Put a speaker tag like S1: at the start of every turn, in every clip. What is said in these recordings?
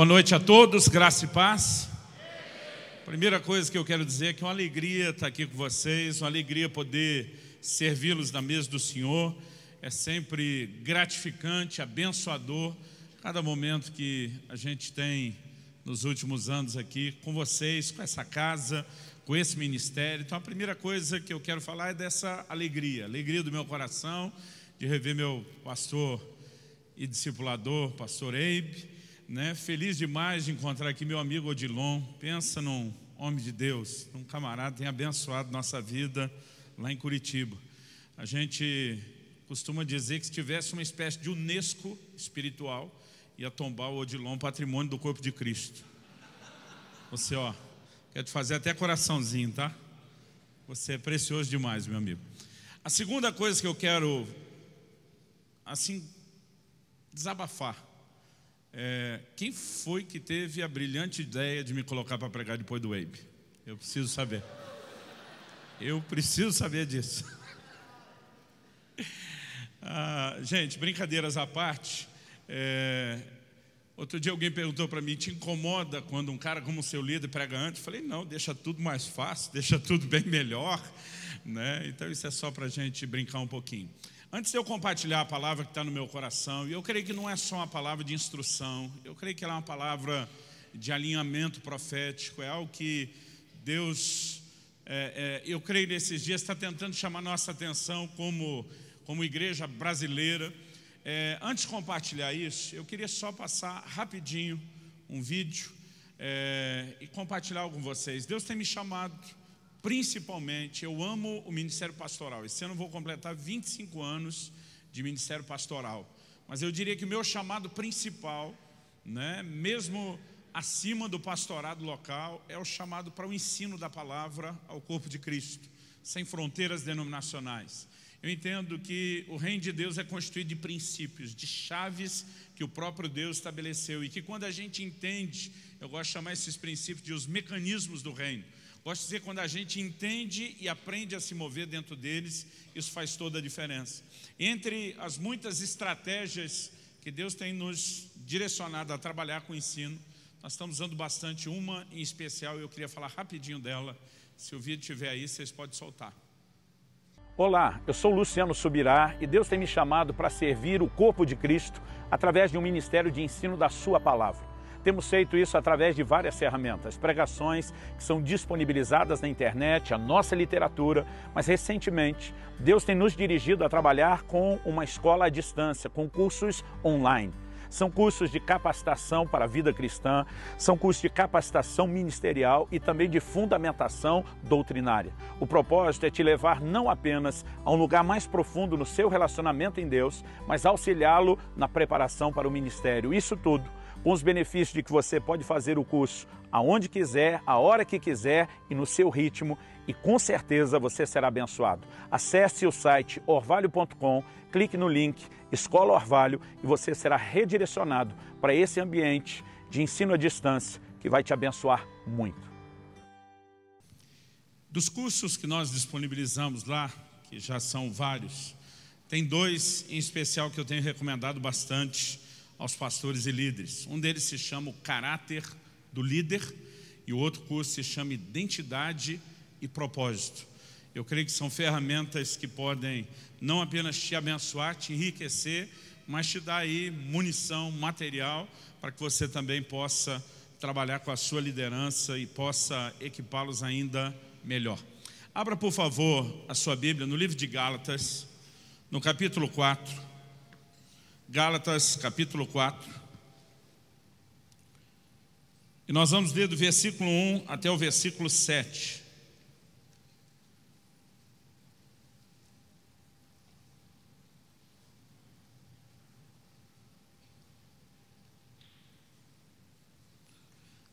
S1: Boa noite a todos, graça e paz. Primeira coisa que eu quero dizer é que é uma alegria estar aqui com vocês, uma alegria poder servi-los na mesa do Senhor. É sempre gratificante, abençoador, cada momento que a gente tem nos últimos anos aqui com vocês, com essa casa, com esse ministério. Então a primeira coisa que eu quero falar é dessa alegria, alegria do meu coração, de rever meu pastor e discipulador, pastor Eibe, né? Feliz demais de encontrar aqui meu amigo Odilon. Pensa num homem de Deus, um camarada que tem abençoado nossa vida lá em Curitiba. A gente costuma dizer que se tivesse uma espécie de Unesco espiritual, ia tombar o Odilon patrimônio do corpo de Cristo. Você, ó, quer te fazer até coraçãozinho, tá? Você é precioso demais, meu amigo. A segunda coisa que eu quero, assim, desabafar. É, quem foi que teve a brilhante ideia de me colocar para pregar depois do Wabe? Eu preciso saber. Eu preciso saber disso. Ah, gente, brincadeiras à parte. É, outro dia alguém perguntou para mim: te incomoda quando um cara como o seu líder prega antes? Eu falei: não, deixa tudo mais fácil, deixa tudo bem melhor. Né? Então, isso é só para a gente brincar um pouquinho. Antes de eu compartilhar a palavra que está no meu coração, e eu creio que não é só uma palavra de instrução, eu creio que ela é uma palavra de alinhamento profético, é algo que Deus, é, é, eu creio nesses dias, está tentando chamar nossa atenção como, como igreja brasileira. É, antes de compartilhar isso, eu queria só passar rapidinho um vídeo é, e compartilhar com vocês. Deus tem me chamado Principalmente, eu amo o ministério pastoral. Esse ano eu vou completar 25 anos de ministério pastoral. Mas eu diria que o meu chamado principal, né, mesmo acima do pastorado local, é o chamado para o ensino da palavra ao corpo de Cristo, sem fronteiras denominacionais. Eu entendo que o reino de Deus é constituído de princípios, de chaves que o próprio Deus estabeleceu. E que quando a gente entende, eu gosto de chamar esses princípios de os mecanismos do reino. De dizer, quando a gente entende e aprende a se mover dentro deles, isso faz toda a diferença. Entre as muitas estratégias que Deus tem nos direcionado a trabalhar com o ensino, nós estamos usando bastante uma em especial e eu queria falar rapidinho dela. Se o vídeo estiver aí, vocês podem soltar.
S2: Olá, eu sou Luciano Subirá e Deus tem me chamado para servir o corpo de Cristo através de um ministério de ensino da Sua palavra. Temos feito isso através de várias ferramentas, pregações que são disponibilizadas na internet, a nossa literatura, mas recentemente Deus tem nos dirigido a trabalhar com uma escola à distância, com cursos online. São cursos de capacitação para a vida cristã, são cursos de capacitação ministerial e também de fundamentação doutrinária. O propósito é te levar não apenas a um lugar mais profundo no seu relacionamento em Deus, mas auxiliá-lo na preparação para o ministério. Isso tudo com os benefícios de que você pode fazer o curso aonde quiser, a hora que quiser e no seu ritmo e com certeza você será abençoado. Acesse o site orvalho.com, clique no link Escola Orvalho e você será redirecionado para esse ambiente de ensino à distância que vai te abençoar muito.
S1: Dos cursos que nós disponibilizamos lá, que já são vários, tem dois em especial que eu tenho recomendado bastante aos pastores e líderes. Um deles se chama o caráter do líder e o outro curso se chama identidade e propósito. Eu creio que são ferramentas que podem não apenas te abençoar, te enriquecer, mas te dar aí munição, material, para que você também possa trabalhar com a sua liderança e possa equipá-los ainda melhor. Abra, por favor, a sua Bíblia no livro de Gálatas, no capítulo 4. Gálatas capítulo 4. E nós vamos ler do versículo 1 até o versículo 7.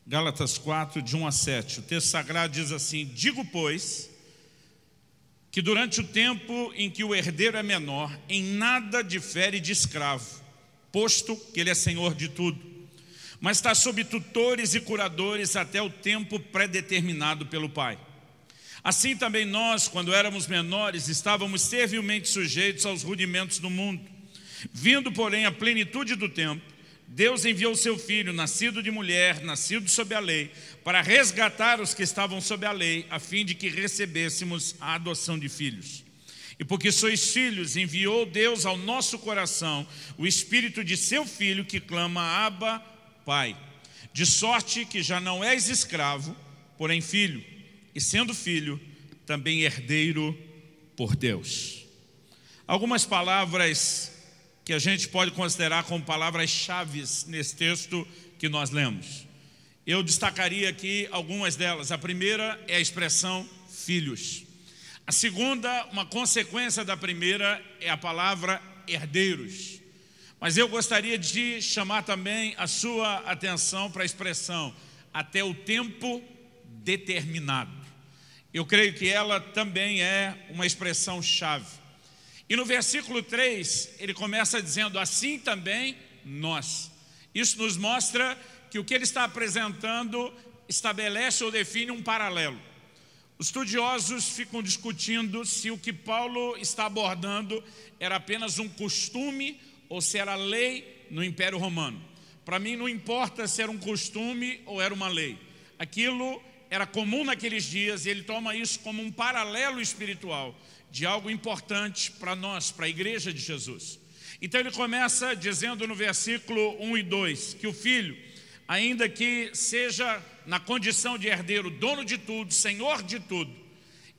S1: Gálatas 4, de 1 a 7. O texto sagrado diz assim: Digo, pois, que durante o tempo em que o herdeiro é menor, em nada difere de escravo, posto que ele é senhor de tudo, mas está sob tutores e curadores até o tempo predeterminado pelo Pai. Assim também nós, quando éramos menores, estávamos servilmente sujeitos aos rudimentos do mundo. Vindo, porém, a plenitude do tempo, Deus enviou seu filho, nascido de mulher, nascido sob a lei, para resgatar os que estavam sob a lei, a fim de que recebêssemos a adoção de filhos. E porque sois filhos, enviou Deus ao nosso coração o espírito de seu filho que clama Abba, Pai. De sorte que já não és escravo, porém filho, e sendo filho, também herdeiro por Deus. Algumas palavras que a gente pode considerar como palavras-chave nesse texto que nós lemos. Eu destacaria aqui algumas delas. A primeira é a expressão filhos. A segunda, uma consequência da primeira, é a palavra herdeiros. Mas eu gostaria de chamar também a sua atenção para a expressão até o tempo determinado. Eu creio que ela também é uma expressão chave. E no versículo 3, ele começa dizendo: Assim também nós. Isso nos mostra que o que ele está apresentando estabelece ou define um paralelo. Os estudiosos ficam discutindo se o que Paulo está abordando era apenas um costume ou se era lei no Império Romano. Para mim, não importa se era um costume ou era uma lei. Aquilo era comum naqueles dias e ele toma isso como um paralelo espiritual de algo importante para nós, para a igreja de Jesus. Então ele começa dizendo no versículo 1 e 2 que o filho, ainda que seja na condição de herdeiro, dono de tudo, senhor de tudo,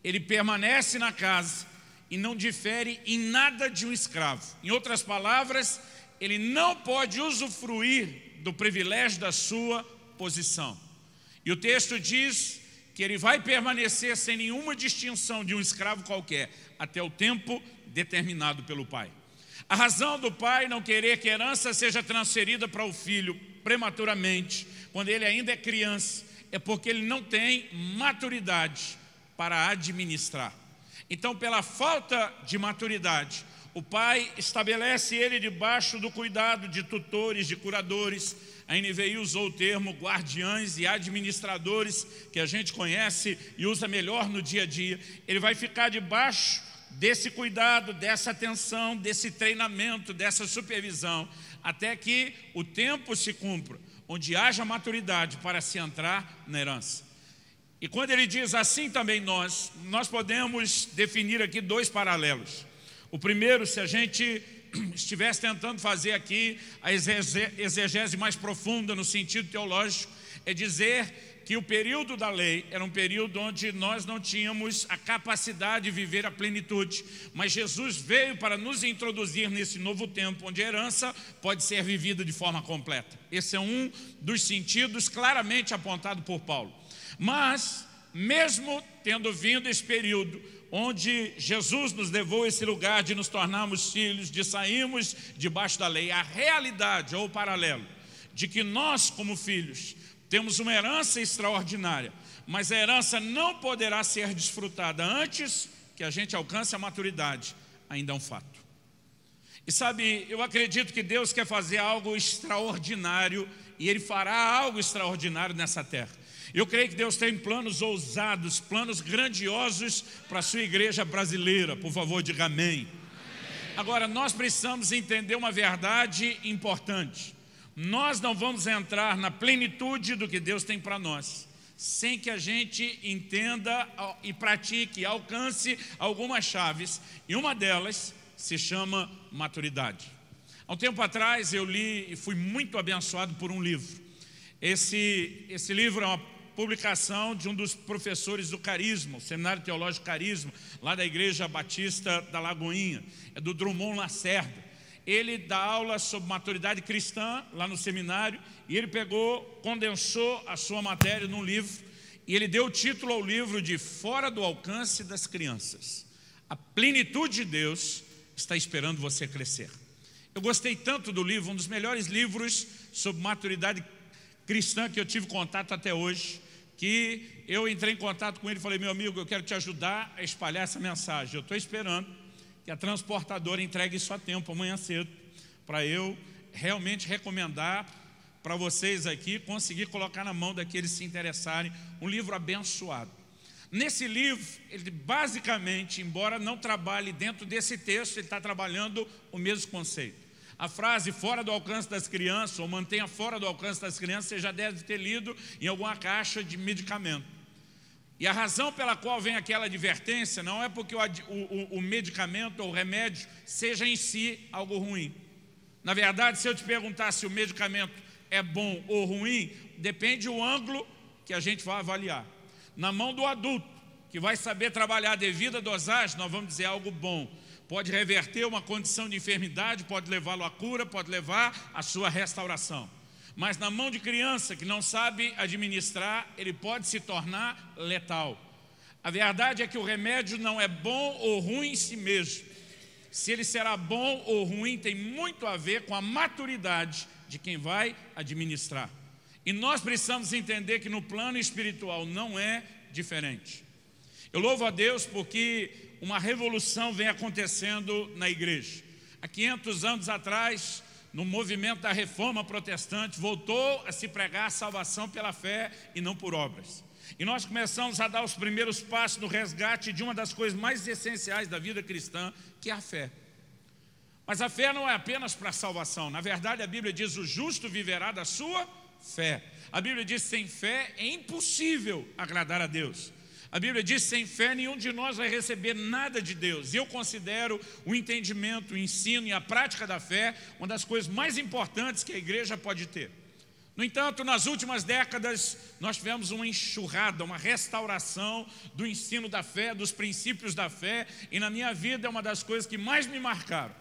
S1: ele permanece na casa e não difere em nada de um escravo. Em outras palavras, ele não pode usufruir do privilégio da sua posição. E o texto diz que ele vai permanecer sem nenhuma distinção de um escravo qualquer, até o tempo determinado pelo pai. A razão do pai não querer que a herança seja transferida para o filho prematuramente, quando ele ainda é criança, é porque ele não tem maturidade para administrar. Então, pela falta de maturidade, o pai estabelece ele debaixo do cuidado de tutores, de curadores, a NVI usou o termo guardiães e administradores, que a gente conhece e usa melhor no dia a dia. Ele vai ficar debaixo desse cuidado, dessa atenção, desse treinamento, dessa supervisão, até que o tempo se cumpra, onde haja maturidade para se entrar na herança. E quando ele diz assim também nós, nós podemos definir aqui dois paralelos. O primeiro, se a gente estivesse tentando fazer aqui a exegese mais profunda no sentido teológico, é dizer que o período da lei era um período onde nós não tínhamos a capacidade de viver a plenitude, mas Jesus veio para nos introduzir nesse novo tempo, onde a herança pode ser vivida de forma completa. Esse é um dos sentidos claramente apontado por Paulo. Mas, mesmo tendo vindo esse período, onde Jesus nos levou a esse lugar de nos tornarmos filhos, de sairmos debaixo da lei, a realidade ou o paralelo de que nós, como filhos, temos uma herança extraordinária, mas a herança não poderá ser desfrutada antes que a gente alcance a maturidade, ainda é um fato. E sabe, eu acredito que Deus quer fazer algo extraordinário e Ele fará algo extraordinário nessa terra. Eu creio que Deus tem planos ousados, planos grandiosos para a sua igreja brasileira. Por favor, diga amém. Agora, nós precisamos entender uma verdade importante. Nós não vamos entrar na plenitude do que Deus tem para nós, sem que a gente entenda e pratique, alcance algumas chaves, e uma delas se chama maturidade. Há um tempo atrás eu li e fui muito abençoado por um livro. Esse, esse livro é uma publicação de um dos professores do Carisma, o Seminário Teológico Carisma, lá da Igreja Batista da Lagoinha, é do Drummond Lacerda. Ele dá aula sobre maturidade cristã lá no seminário e ele pegou, condensou a sua matéria num livro e ele deu o título ao livro de Fora do Alcance das Crianças. A plenitude de Deus está esperando você crescer. Eu gostei tanto do livro, um dos melhores livros sobre maturidade cristã que eu tive contato até hoje que eu entrei em contato com ele e falei, meu amigo, eu quero te ajudar a espalhar essa mensagem. Eu estou esperando que a transportadora entregue isso a tempo, amanhã cedo, para eu realmente recomendar para vocês aqui, conseguir colocar na mão daqueles que se interessarem, um livro abençoado. Nesse livro, ele basicamente, embora não trabalhe dentro desse texto, ele está trabalhando o mesmo conceito. A frase fora do alcance das crianças, ou mantenha fora do alcance das crianças, você já deve ter lido em alguma caixa de medicamento. E a razão pela qual vem aquela advertência não é porque o, o, o medicamento ou o remédio seja em si algo ruim. Na verdade, se eu te perguntar se o medicamento é bom ou ruim, depende do ângulo que a gente vai avaliar. Na mão do adulto, que vai saber trabalhar a devida dosagem, nós vamos dizer algo bom. Pode reverter uma condição de enfermidade, pode levá-lo à cura, pode levar à sua restauração. Mas na mão de criança que não sabe administrar, ele pode se tornar letal. A verdade é que o remédio não é bom ou ruim em si mesmo. Se ele será bom ou ruim tem muito a ver com a maturidade de quem vai administrar. E nós precisamos entender que no plano espiritual não é diferente. Eu louvo a Deus porque uma revolução vem acontecendo na igreja. Há 500 anos atrás, no movimento da reforma protestante, voltou a se pregar a salvação pela fé e não por obras. E nós começamos a dar os primeiros passos no resgate de uma das coisas mais essenciais da vida cristã, que é a fé. Mas a fé não é apenas para a salvação. Na verdade, a Bíblia diz: o justo viverá da sua fé. A Bíblia diz: sem fé é impossível agradar a Deus. A Bíblia diz: sem fé nenhum de nós vai receber nada de Deus. E eu considero o entendimento, o ensino e a prática da fé uma das coisas mais importantes que a igreja pode ter. No entanto, nas últimas décadas, nós tivemos uma enxurrada, uma restauração do ensino da fé, dos princípios da fé, e na minha vida é uma das coisas que mais me marcaram.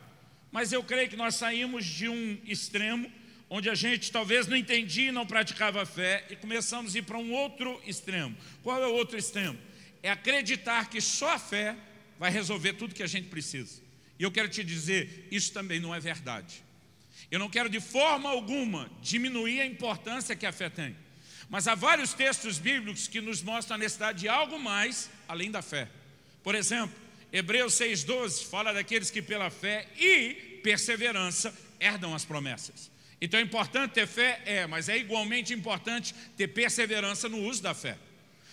S1: Mas eu creio que nós saímos de um extremo, onde a gente talvez não entendia e não praticava a fé, e começamos a ir para um outro extremo. Qual é o outro extremo? É acreditar que só a fé vai resolver tudo que a gente precisa. E eu quero te dizer, isso também não é verdade. Eu não quero de forma alguma diminuir a importância que a fé tem. Mas há vários textos bíblicos que nos mostram a necessidade de algo mais além da fé. Por exemplo, Hebreus 6,12 fala daqueles que pela fé e perseverança herdam as promessas. Então é importante ter fé? É, mas é igualmente importante ter perseverança no uso da fé.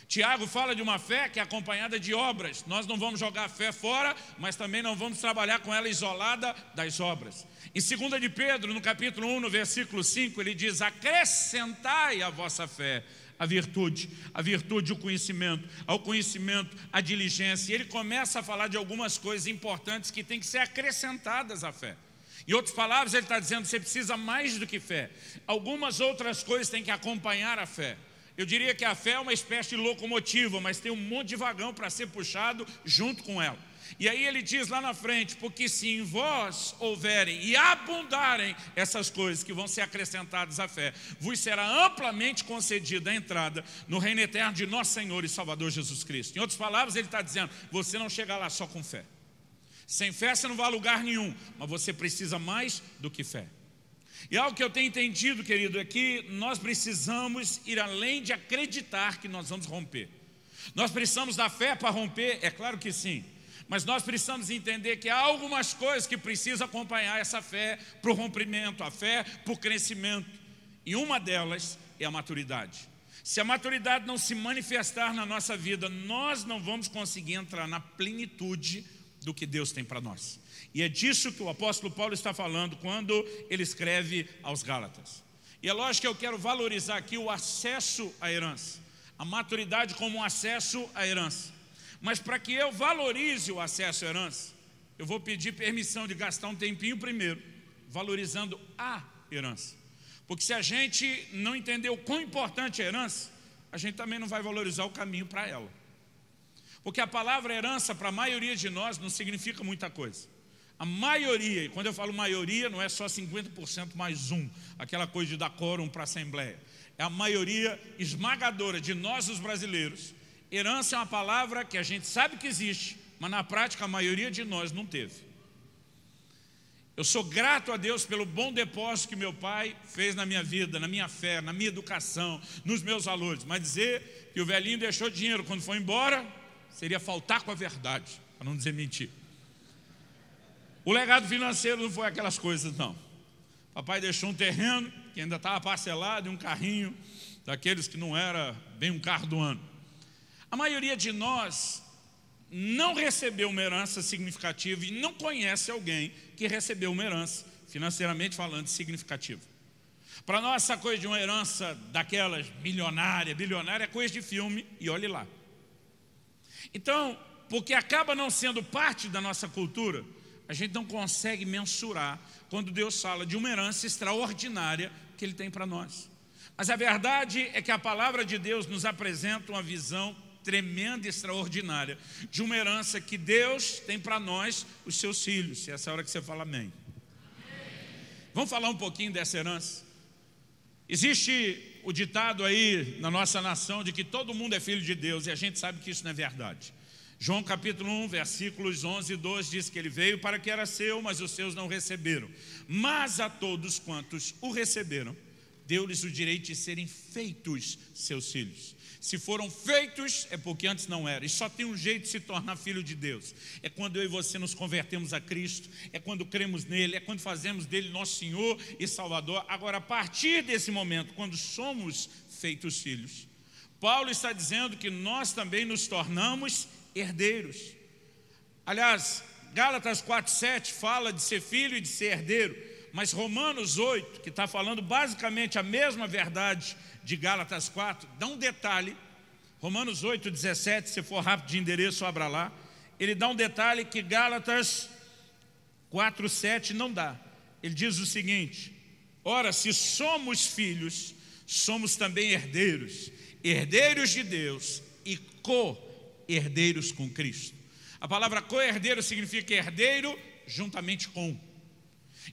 S1: Tiago fala de uma fé que é acompanhada de obras. Nós não vamos jogar a fé fora, mas também não vamos trabalhar com ela isolada das obras. Em 2 de Pedro, no capítulo 1, no versículo 5, ele diz: acrescentai a vossa fé a virtude, a virtude o conhecimento, ao conhecimento a diligência. E ele começa a falar de algumas coisas importantes que têm que ser acrescentadas à fé. Em outras palavras, ele está dizendo que você precisa mais do que fé. Algumas outras coisas têm que acompanhar a fé. Eu diria que a fé é uma espécie de locomotiva, mas tem um monte de vagão para ser puxado junto com ela. E aí ele diz lá na frente: porque se em vós houverem e abundarem essas coisas que vão ser acrescentadas à fé, vos será amplamente concedida a entrada no reino eterno de nosso Senhor e Salvador Jesus Cristo. Em outras palavras, ele está dizendo: você não chega lá só com fé. Sem fé você não vai a lugar nenhum, mas você precisa mais do que fé. E algo que eu tenho entendido, querido, é que nós precisamos ir além de acreditar que nós vamos romper. Nós precisamos da fé para romper? É claro que sim. Mas nós precisamos entender que há algumas coisas que precisam acompanhar essa fé para o rompimento, a fé para o crescimento. E uma delas é a maturidade. Se a maturidade não se manifestar na nossa vida, nós não vamos conseguir entrar na plenitude do que Deus tem para nós. E é disso que o apóstolo Paulo está falando quando ele escreve aos Gálatas. E é lógico que eu quero valorizar aqui o acesso à herança, a maturidade como um acesso à herança. Mas para que eu valorize o acesso à herança, eu vou pedir permissão de gastar um tempinho primeiro, valorizando a herança. Porque se a gente não entender o quão importante é a herança, a gente também não vai valorizar o caminho para ela. Porque a palavra herança, para a maioria de nós, não significa muita coisa. A maioria, e quando eu falo maioria, não é só 50% mais um, aquela coisa de dar quórum para a Assembleia. É a maioria esmagadora de nós, os brasileiros. Herança é uma palavra que a gente sabe que existe, mas na prática a maioria de nós não teve. Eu sou grato a Deus pelo bom depósito que meu pai fez na minha vida, na minha fé, na minha educação, nos meus valores. Mas dizer que o velhinho deixou dinheiro quando foi embora, seria faltar com a verdade, para não dizer mentir. O legado financeiro não foi aquelas coisas, não. Papai deixou um terreno que ainda estava parcelado e um carrinho daqueles que não era bem um carro do ano. A maioria de nós não recebeu uma herança significativa e não conhece alguém que recebeu uma herança financeiramente falando, significativo. Para nós, essa coisa de uma herança daquelas milionária, bilionária, é coisa de filme, e olhe lá. Então, porque acaba não sendo parte da nossa cultura, a gente não consegue mensurar quando Deus fala de uma herança extraordinária que Ele tem para nós. Mas a verdade é que a palavra de Deus nos apresenta uma visão tremenda e extraordinária de uma herança que Deus tem para nós, os seus filhos. E essa é hora que você fala amém. Vamos falar um pouquinho dessa herança. Existe o ditado aí na nossa nação de que todo mundo é filho de Deus e a gente sabe que isso não é verdade. João capítulo 1, versículos 11 e 12 diz que ele veio para que era seu, mas os seus não receberam. Mas a todos quantos o receberam, deu-lhes o direito de serem feitos seus filhos. Se foram feitos, é porque antes não era. E só tem um jeito de se tornar filho de Deus. É quando eu e você nos convertemos a Cristo, é quando cremos nele, é quando fazemos dele nosso Senhor e Salvador. Agora, a partir desse momento, quando somos feitos filhos, Paulo está dizendo que nós também nos tornamos herdeiros. Aliás, Gálatas 4,7 fala de ser filho e de ser herdeiro, mas Romanos 8, que está falando basicamente a mesma verdade de Gálatas 4, dá um detalhe. Romanos 8, 17, se for rápido de endereço, abra lá. Ele dá um detalhe que Gálatas 4, 7 não dá. Ele diz o seguinte: Ora, se somos filhos, somos também herdeiros, herdeiros de Deus e co herdeiros com Cristo. A palavra co-herdeiro significa herdeiro juntamente com.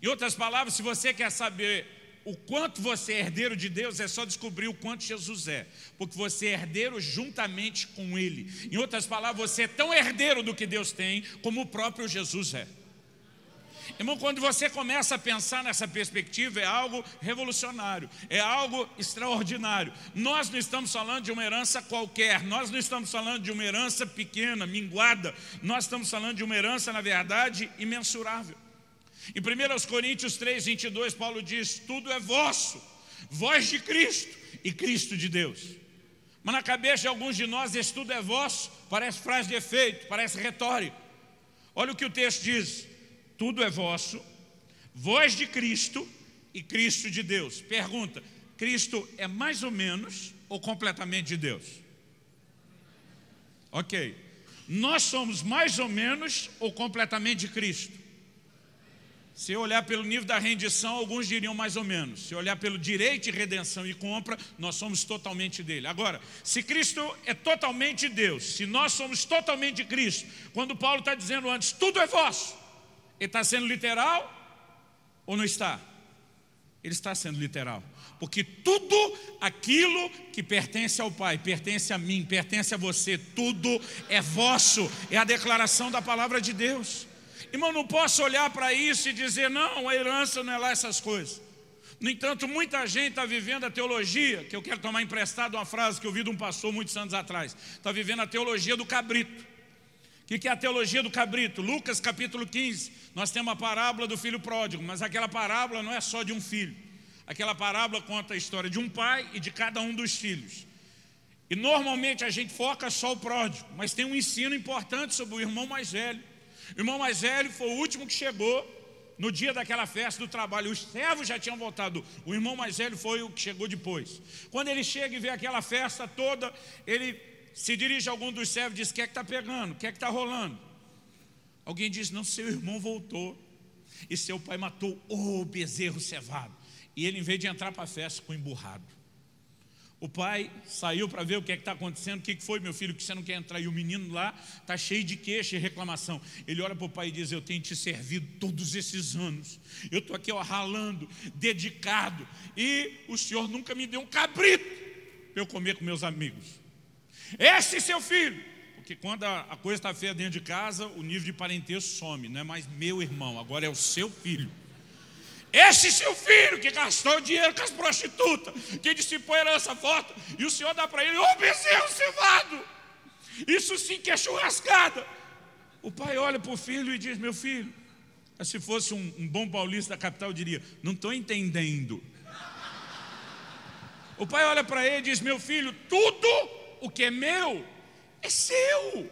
S1: Em outras palavras, se você quer saber o quanto você é herdeiro de Deus, é só descobrir o quanto Jesus é, porque você é herdeiro juntamente com Ele. Em outras palavras, você é tão herdeiro do que Deus tem, como o próprio Jesus é. Irmão, quando você começa a pensar nessa perspectiva, é algo revolucionário, é algo extraordinário. Nós não estamos falando de uma herança qualquer, nós não estamos falando de uma herança pequena, minguada, nós estamos falando de uma herança, na verdade, imensurável. Em 1 Coríntios 3, 22, Paulo diz: Tudo é vosso, voz de Cristo e Cristo de Deus. Mas na cabeça de alguns de nós, esse tudo é vosso, parece frase de efeito, parece retórico. Olha o que o texto diz: tudo é vosso, voz de Cristo e Cristo de Deus. Pergunta: Cristo é mais ou menos ou completamente de Deus? Ok. Nós somos mais ou menos ou completamente de Cristo? Se olhar pelo nível da rendição, alguns diriam mais ou menos. Se olhar pelo direito de redenção e compra, nós somos totalmente dele. Agora, se Cristo é totalmente Deus, se nós somos totalmente Cristo, quando Paulo está dizendo antes, tudo é vosso, ele está sendo literal ou não está? Ele está sendo literal. Porque tudo aquilo que pertence ao Pai, pertence a mim, pertence a você, tudo é vosso. É a declaração da palavra de Deus. Irmão, não posso olhar para isso e dizer, não, a herança não é lá essas coisas. No entanto, muita gente está vivendo a teologia, que eu quero tomar emprestado uma frase que eu vi de um pastor muitos anos atrás. Está vivendo a teologia do cabrito. O que é a teologia do cabrito? Lucas capítulo 15, nós temos a parábola do filho pródigo, mas aquela parábola não é só de um filho. Aquela parábola conta a história de um pai e de cada um dos filhos. E normalmente a gente foca só o pródigo, mas tem um ensino importante sobre o irmão mais velho. O irmão mais velho foi o último que chegou no dia daquela festa do trabalho. Os servos já tinham voltado, o irmão mais velho foi o que chegou depois. Quando ele chega e vê aquela festa toda, ele se dirige a algum dos servos e diz: O que é que está pegando? O que é que está rolando? Alguém diz: Não, seu irmão voltou. E seu pai matou o bezerro cevado. E ele, em vez de entrar para a festa, ficou emburrado. O pai saiu para ver o que é está acontecendo. O que foi, meu filho, que você não quer entrar? E o menino lá está cheio de queixa e reclamação. Ele olha para o pai e diz: Eu tenho te servido todos esses anos. Eu estou aqui ó, ralando, dedicado. E o senhor nunca me deu um cabrito para eu comer com meus amigos. Esse seu filho. Porque quando a, coisa está feia dentro de casa, o nível de parentesco some. Não é mais meu irmão, agora é o seu filho. Esse seu filho que gastou dinheiro com as prostitutas, que dissipou a herança forte, e o senhor dá para ele, ô bezerro cevado, isso sim que é churrascada. O pai olha para o filho e diz: Meu filho, se fosse um, um bom paulista da capital, diria: Não estou entendendo. O pai olha para ele e diz: Meu filho, tudo o que é meu é seu.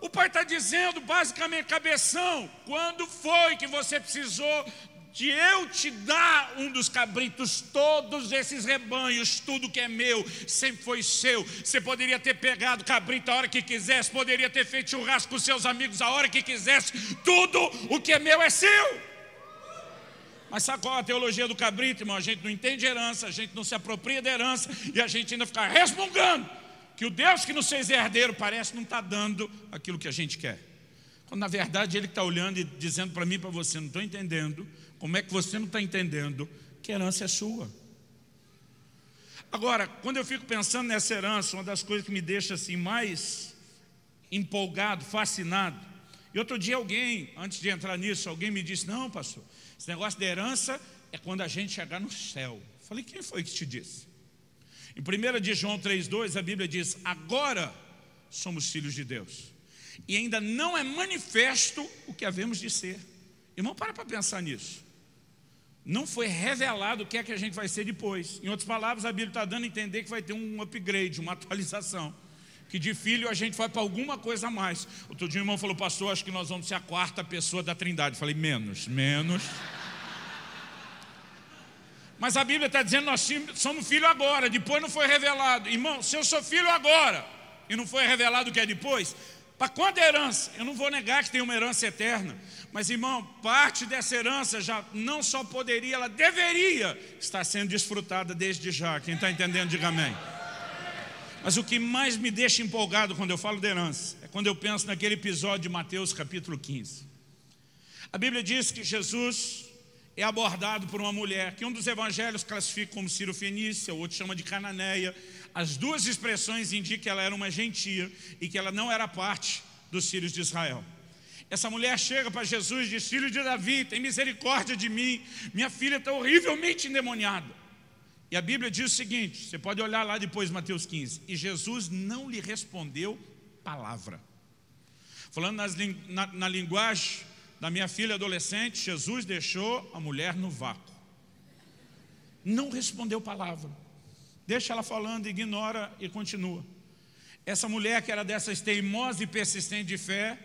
S1: O pai está dizendo basicamente, cabeção, quando foi que você precisou de eu te dar um dos cabritos, todos esses rebanhos, tudo que é meu, sempre foi seu. Você poderia ter pegado cabrito a hora que quisesse, poderia ter feito churrasco com seus amigos a hora que quisesse, tudo o que é meu é seu. Mas sabe qual é a teologia do cabrito, irmão? A gente não entende herança, a gente não se apropria da herança e a gente ainda fica resmungando que o Deus que nos fez herdeiro parece não estar tá dando aquilo que a gente quer. Quando na verdade Ele está olhando e dizendo para mim e para você, não estou entendendo, como é que você não está entendendo que a herança é sua? Agora, quando eu fico pensando nessa herança, uma das coisas que me deixa assim mais empolgado, fascinado, e outro dia alguém, antes de entrar nisso, alguém me disse, não pastor, esse negócio de herança é quando a gente chegar no céu. Eu falei, quem foi que te disse? Em 1 de João 3,2 a Bíblia diz, agora somos filhos de Deus. E ainda não é manifesto o que havemos de ser. Irmão, para para pensar nisso. Não foi revelado o que é que a gente vai ser depois. Em outras palavras, a Bíblia está dando a entender que vai ter um upgrade, uma atualização. Que de filho a gente vai para alguma coisa a mais. Outro dia o irmão falou, pastor, acho que nós vamos ser a quarta pessoa da trindade. Eu falei, menos, menos. Mas a Bíblia está dizendo nós somos filho agora, depois não foi revelado. Irmão, se eu sou filho agora e não foi revelado o que é depois, para quando é herança? Eu não vou negar que tem uma herança eterna. Mas, irmão, parte dessa herança já não só poderia, ela deveria estar sendo desfrutada desde já. Quem está entendendo, diga amém. Mas o que mais me deixa empolgado quando eu falo de herança é quando eu penso naquele episódio de Mateus capítulo 15. A Bíblia diz que Jesus é abordado por uma mulher que um dos evangelhos classifica como Ciro Fenícia, o outro chama de Cananeia. As duas expressões indicam que ela era uma gentia e que ela não era parte dos filhos de Israel. Essa mulher chega para Jesus e diz: Filho de Davi, tem misericórdia de mim, minha filha está horrivelmente endemoniada. E a Bíblia diz o seguinte: você pode olhar lá depois, Mateus 15. E Jesus não lhe respondeu palavra. Falando nas, na, na linguagem da minha filha adolescente, Jesus deixou a mulher no vácuo. Não respondeu palavra. Deixa ela falando, ignora e continua. Essa mulher que era dessas teimosa e persistente de fé,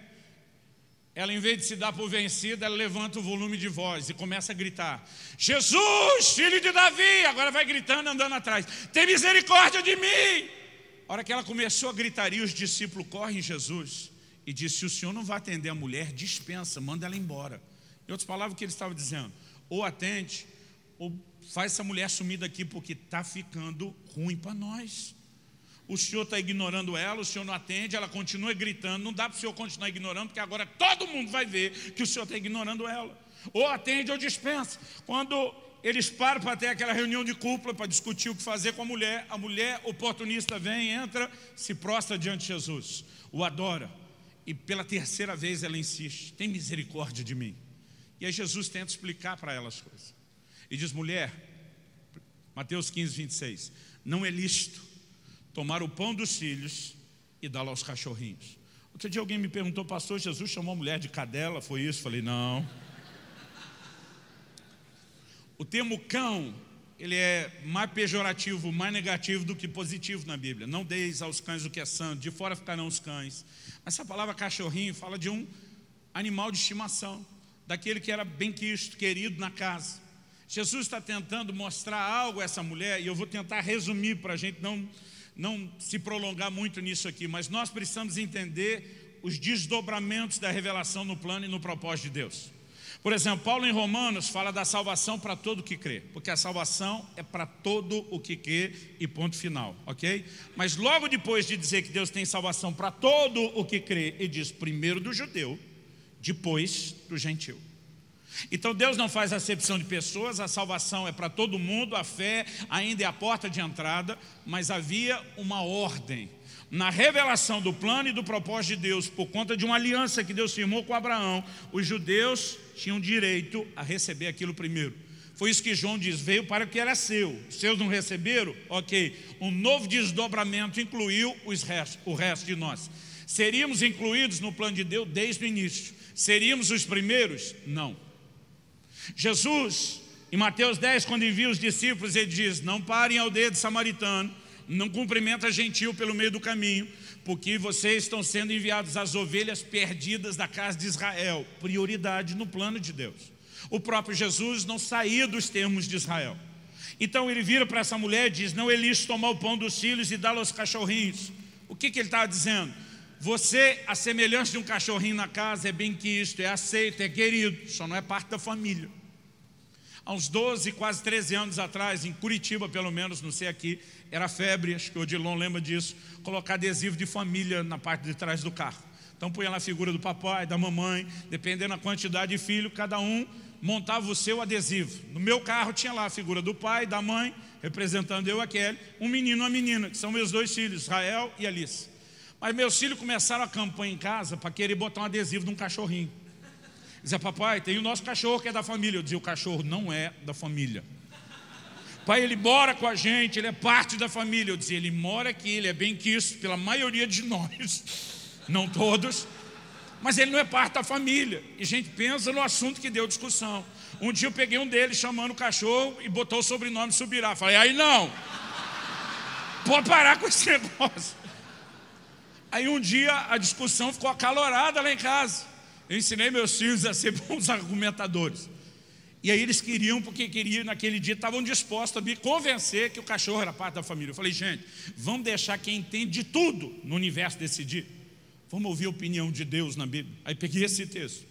S1: ela em vez de se dar por vencida, ela levanta o volume de voz e começa a gritar: Jesus, filho de Davi! Agora vai gritando, andando atrás: Tem misericórdia de mim! A hora que ela começou a gritaria, os discípulos correm em Jesus e disse: Se o senhor não vai atender a mulher, dispensa, manda ela embora. Em outras palavras, o que ele estava dizendo? Ou atende, ou faz essa mulher sumir daqui, porque está ficando ruim para nós. O senhor está ignorando ela, o senhor não atende, ela continua gritando. Não dá para o senhor continuar ignorando, porque agora todo mundo vai ver que o senhor está ignorando ela. Ou atende ou dispensa. Quando eles param para ter aquela reunião de cúpula para discutir o que fazer com a mulher, a mulher oportunista vem, entra, se prostra diante de Jesus, o adora. E pela terceira vez ela insiste: tem misericórdia de mim. E aí Jesus tenta explicar para ela as coisas. E diz: mulher, Mateus 15, 26, não é lícito tomar o pão dos filhos e dá-lo aos cachorrinhos. Outro dia alguém me perguntou, pastor, Jesus chamou a mulher de cadela, foi isso? Falei, não. O termo cão, ele é mais pejorativo, mais negativo do que positivo na Bíblia. Não deis aos cães o que é santo, de fora ficarão os cães. Essa palavra cachorrinho fala de um animal de estimação, daquele que era bem quisto, querido na casa. Jesus está tentando mostrar algo a essa mulher, e eu vou tentar resumir para a gente não, não se prolongar muito nisso aqui, mas nós precisamos entender os desdobramentos da revelação no plano e no propósito de Deus. Por exemplo, Paulo em Romanos fala da salvação para todo que crê, porque a salvação é para todo o que crê e ponto final, ok? Mas logo depois de dizer que Deus tem salvação para todo o que crê, ele diz primeiro do judeu, depois do gentil. Então Deus não faz acepção de pessoas, a salvação é para todo mundo, a fé ainda é a porta de entrada, mas havia uma ordem. Na revelação do plano e do propósito de Deus, por conta de uma aliança que Deus firmou com Abraão, os judeus tinham direito a receber aquilo primeiro. Foi isso que João diz: veio para o que era seu. Seus não receberam? Ok. Um novo desdobramento incluiu os restos, o resto de nós. Seríamos incluídos no plano de Deus desde o início. Seríamos os primeiros? Não. Jesus, em Mateus 10, quando envia os discípulos, ele diz: Não parem ao dedo samaritano, não cumprimenta gentil pelo meio do caminho, porque vocês estão sendo enviados às ovelhas perdidas da casa de Israel. Prioridade no plano de Deus. O próprio Jesus não saía dos termos de Israel. Então ele vira para essa mulher e diz: Não lícito tomar o pão dos filhos e dá-lo aos cachorrinhos. O que, que ele estava dizendo? Você, a semelhança de um cachorrinho na casa, é bem que isto, é aceito, é querido, só não é parte da família. Há uns 12, quase 13 anos atrás, em Curitiba, pelo menos, não sei aqui, era febre, acho que o Odilon lembra disso, colocar adesivo de família na parte de trás do carro. Então punha lá a figura do papai, da mamãe, dependendo da quantidade de filho, cada um montava o seu adesivo. No meu carro tinha lá a figura do pai, da mãe, representando eu, aquele, um menino e uma menina, que são meus dois filhos, Israel e Alice. Mas meus filhos começaram a campanha em casa para querer botar um adesivo de um cachorrinho. Dizia, papai, tem o nosso cachorro que é da família. Eu dizia, o cachorro não é da família. Pai, ele mora com a gente, ele é parte da família. Eu dizia, ele mora aqui, ele é bem quisto pela maioria de nós, não todos, mas ele não é parte da família. E a gente pensa no assunto que deu discussão. Um dia eu peguei um deles chamando o cachorro e botou o sobrenome Subirá. Falei, aí não, pode parar com esse negócio. Aí um dia a discussão ficou acalorada lá em casa. Eu ensinei meus filhos a ser bons argumentadores. E aí eles queriam, porque queriam, naquele dia, estavam dispostos a me convencer que o cachorro era parte da família. Eu falei, gente, vamos deixar quem entende de tudo no universo decidir. Vamos ouvir a opinião de Deus na Bíblia. Aí peguei esse texto.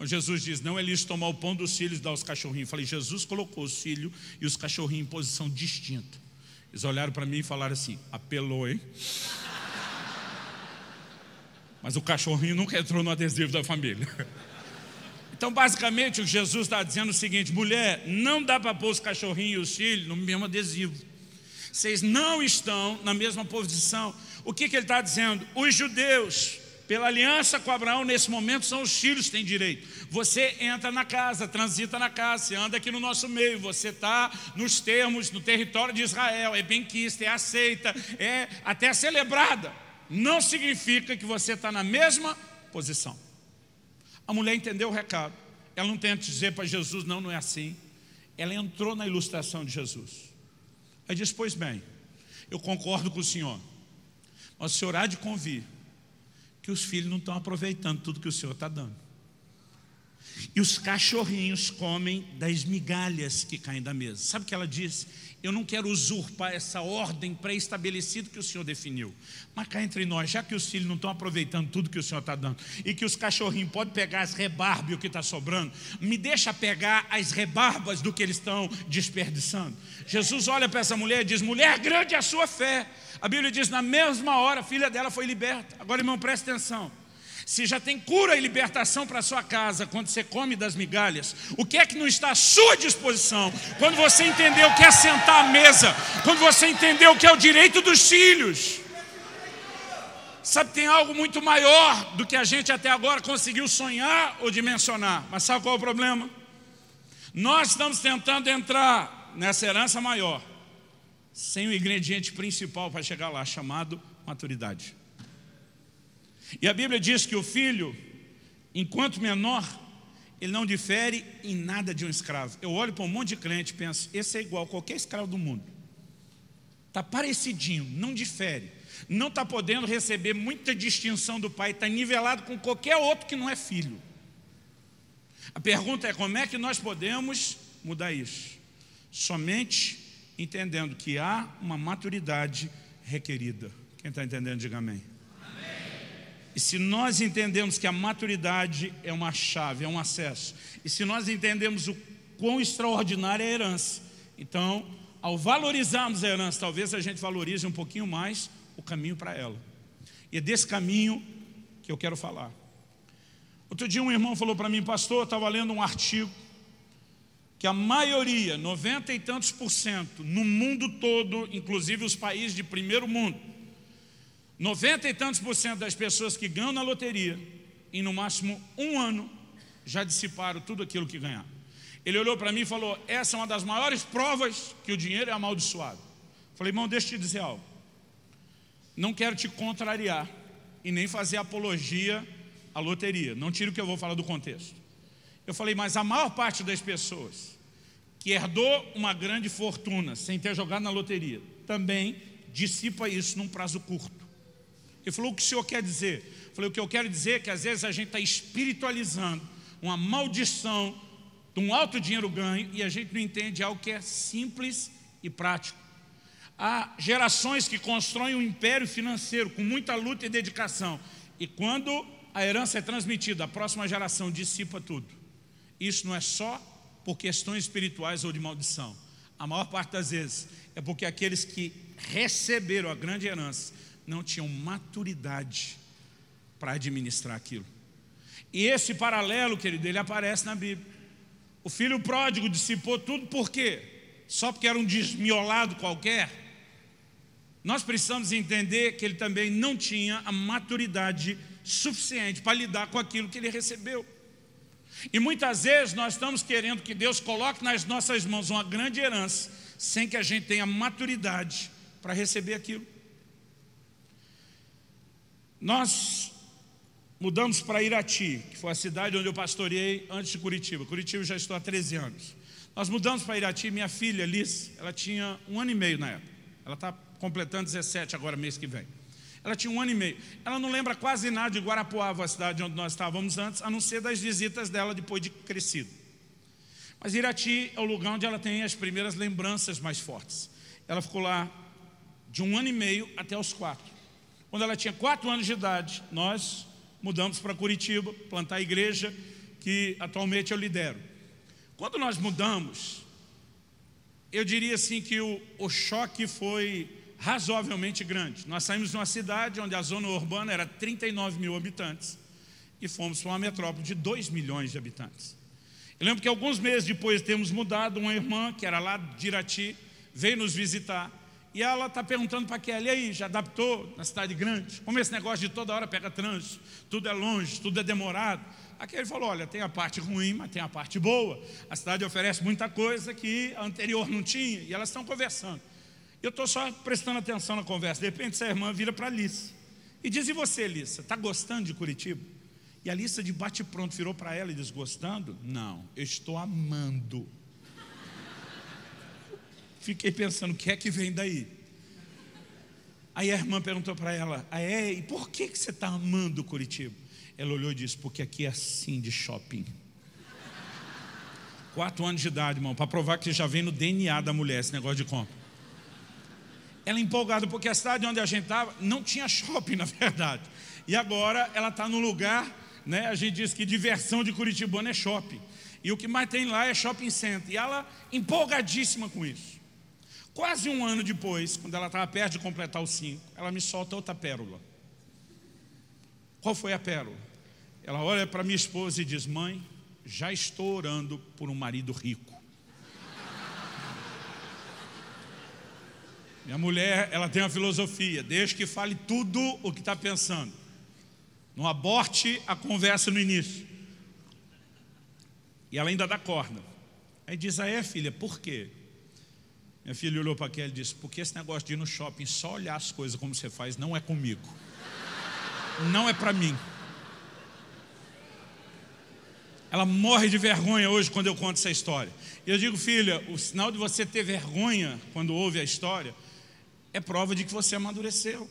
S1: Jesus diz, não é lícito tomar o pão dos filhos e dar aos cachorrinhos. Eu falei, Jesus colocou os filhos e os cachorrinhos em posição distinta. Eles olharam para mim e falaram assim, apelou, hein? Mas o cachorrinho nunca entrou no adesivo da família. Então, basicamente, o Jesus está dizendo o seguinte: mulher, não dá para pôr os cachorrinhos e os filhos no mesmo adesivo. Vocês não estão na mesma posição. O que, que ele está dizendo? Os judeus, pela aliança com Abraão, nesse momento, são os filhos que têm direito. Você entra na casa, transita na casa, você anda aqui no nosso meio, você está nos termos, no território de Israel, é benquista, é aceita, é até celebrada não significa que você está na mesma posição. A mulher entendeu o recado. Ela não tenta dizer para Jesus, não, não é assim. Ela entrou na ilustração de Jesus. Aí diz, pois bem, eu concordo com o senhor. Mas o senhor há de convir que os filhos não estão aproveitando tudo que o senhor está dando. E os cachorrinhos comem das migalhas que caem da mesa. Sabe o que ela disse? Eu não quero usurpar essa ordem pré-estabelecida que o Senhor definiu. Mas cá entre nós, já que os filhos não estão aproveitando tudo que o Senhor está dando, e que os cachorrinhos podem pegar as rebarbas o que está sobrando, me deixa pegar as rebarbas do que eles estão desperdiçando. Jesus olha para essa mulher e diz: mulher, grande é a sua fé. A Bíblia diz: na mesma hora a filha dela foi liberta. Agora, irmão, presta atenção. Se já tem cura e libertação para sua casa quando você come das migalhas, o que é que não está à sua disposição quando você entendeu o que é sentar à mesa, quando você entendeu o que é o direito dos filhos? Sabe, tem algo muito maior do que a gente até agora conseguiu sonhar ou dimensionar. Mas sabe qual é o problema? Nós estamos tentando entrar nessa herança maior, sem o ingrediente principal para chegar lá, chamado maturidade. E a Bíblia diz que o filho, enquanto menor, ele não difere em nada de um escravo. Eu olho para um monte de crente e penso, esse é igual a qualquer escravo do mundo. Está parecidinho, não difere. Não está podendo receber muita distinção do pai, está nivelado com qualquer outro que não é filho. A pergunta é como é que nós podemos mudar isso? Somente entendendo que há uma maturidade requerida. Quem está entendendo, diga amém. E se nós entendemos que a maturidade é uma chave, é um acesso, e se nós entendemos o quão extraordinária é a herança, então, ao valorizarmos a herança, talvez a gente valorize um pouquinho mais o caminho para ela. E é desse caminho que eu quero falar. Outro dia um irmão falou para mim, pastor, estava lendo um artigo que a maioria, noventa e tantos por cento, no mundo todo, inclusive os países de primeiro mundo, 90 e tantos por cento das pessoas que ganham na loteria, em no máximo um ano, já dissiparam tudo aquilo que ganharam. Ele olhou para mim e falou: Essa é uma das maiores provas que o dinheiro é amaldiçoado. Falei, irmão, deixa eu te dizer algo. Não quero te contrariar e nem fazer apologia à loteria. Não tire o que eu vou falar do contexto. Eu falei, mas a maior parte das pessoas que herdou uma grande fortuna sem ter jogado na loteria também dissipa isso num prazo curto. Ele falou: O que o senhor quer dizer? Eu falei: O que eu quero dizer é que às vezes a gente está espiritualizando uma maldição de um alto dinheiro ganho e a gente não entende algo que é simples e prático. Há gerações que constroem um império financeiro com muita luta e dedicação. E quando a herança é transmitida, a próxima geração dissipa tudo. Isso não é só por questões espirituais ou de maldição. A maior parte das vezes é porque aqueles que receberam a grande herança não tinham maturidade para administrar aquilo. E esse paralelo, querido, ele aparece na Bíblia. O filho pródigo dissipou tudo por quê? Só porque era um desmiolado qualquer? Nós precisamos entender que ele também não tinha a maturidade suficiente para lidar com aquilo que ele recebeu. E muitas vezes nós estamos querendo que Deus coloque nas nossas mãos uma grande herança, sem que a gente tenha maturidade para receber aquilo. Nós mudamos para Irati, que foi a cidade onde eu pastoreei antes de Curitiba. Curitiba já estou há 13 anos. Nós mudamos para Irati, minha filha Liz, ela tinha um ano e meio na época. Ela está completando 17 agora, mês que vem. Ela tinha um ano e meio. Ela não lembra quase nada de Guarapuava, a cidade onde nós estávamos antes, a não ser das visitas dela depois de crescido. Mas Irati é o lugar onde ela tem as primeiras lembranças mais fortes. Ela ficou lá de um ano e meio até os quatro. Quando ela tinha quatro anos de idade, nós mudamos para Curitiba, plantar a igreja que atualmente eu lidero. Quando nós mudamos, eu diria assim que o, o choque foi razoavelmente grande. Nós saímos de uma cidade onde a zona urbana era 39 mil habitantes e fomos para uma metrópole de 2 milhões de habitantes. Eu lembro que alguns meses depois de termos mudado, uma irmã, que era lá de Irati, veio nos visitar e ela está perguntando para a Kelly, aí, já adaptou na cidade grande? Como esse negócio de toda hora pega trânsito, tudo é longe, tudo é demorado. A Kelly falou, olha, tem a parte ruim, mas tem a parte boa. A cidade oferece muita coisa que a anterior não tinha, e elas estão conversando. Eu estou só prestando atenção na conversa. De repente, essa irmã vira para a Alice e diz, e você, Alice, está gostando de Curitiba? E a Alice, de bate-pronto, virou para ela e diz, gostando? Não, eu estou amando. Fiquei pensando, o que é que vem daí? Aí a irmã perguntou para ela, ah, é, e por que, que você está amando Curitiba? Ela olhou e disse, porque aqui é assim de shopping. Quatro anos de idade, irmão, para provar que já vem no DNA da mulher esse negócio de compra. Ela empolgada porque a cidade onde a gente estava não tinha shopping, na verdade. E agora ela está no lugar, né? A gente diz que diversão de Curitibano é shopping. E o que mais tem lá é shopping center. E ela empolgadíssima com isso. Quase um ano depois, quando ela estava perto de completar os cinco, ela me solta outra pérola. Qual foi a pérola? Ela olha para minha esposa e diz: Mãe, já estou orando por um marido rico. Minha mulher, ela tem uma filosofia: deixa que fale tudo o que está pensando. Não aborte a conversa no início. E ela ainda dá corda. Aí diz: Ah, é, filha, por quê? Minha filha olhou para aquele e disse: Porque esse negócio de ir no shopping só olhar as coisas como você faz não é comigo. Não é para mim. Ela morre de vergonha hoje quando eu conto essa história. E eu digo, filha, o sinal de você ter vergonha quando ouve a história é prova de que você amadureceu.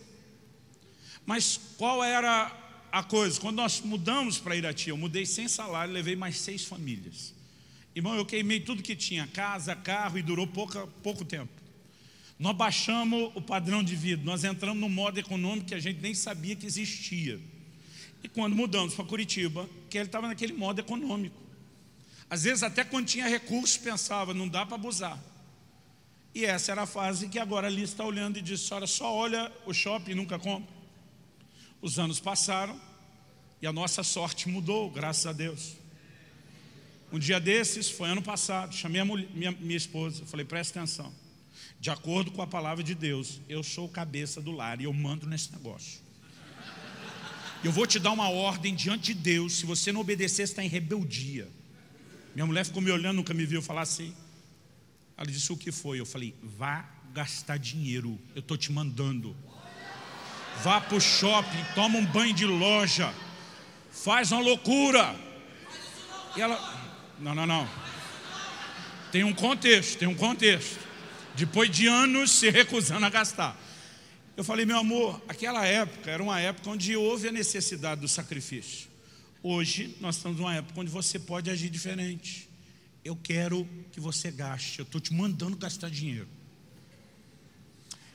S1: Mas qual era a coisa? Quando nós mudamos para Irati, eu mudei sem salário, levei mais seis famílias. Irmão, eu queimei tudo que tinha, casa, carro, e durou pouca, pouco tempo. Nós baixamos o padrão de vida, nós entramos no modo econômico que a gente nem sabia que existia. E quando mudamos para Curitiba, que ele estava naquele modo econômico. Às vezes, até quando tinha recursos, pensava, não dá para abusar. E essa era a fase que agora ali está olhando e diz: Senhora, só olha o shopping e nunca compra. Os anos passaram e a nossa sorte mudou, graças a Deus. Um dia desses, foi ano passado, chamei a mulher, minha, minha esposa, falei, presta atenção. De acordo com a palavra de Deus, eu sou o cabeça do lar e eu mando nesse negócio. Eu vou te dar uma ordem diante de Deus, se você não obedecer, você está em rebeldia. Minha mulher ficou me olhando, nunca me viu falar assim. Ela disse, o que foi? Eu falei, vá gastar dinheiro, eu estou te mandando. Vá para o shopping, toma um banho de loja, faz uma loucura. E ela, não, não, não. Tem um contexto, tem um contexto. Depois de anos se recusando a gastar. Eu falei, meu amor, aquela época era uma época onde houve a necessidade do sacrifício. Hoje nós estamos numa época onde você pode agir diferente. eu quero que você gaste, eu estou te mandando gastar dinheiro.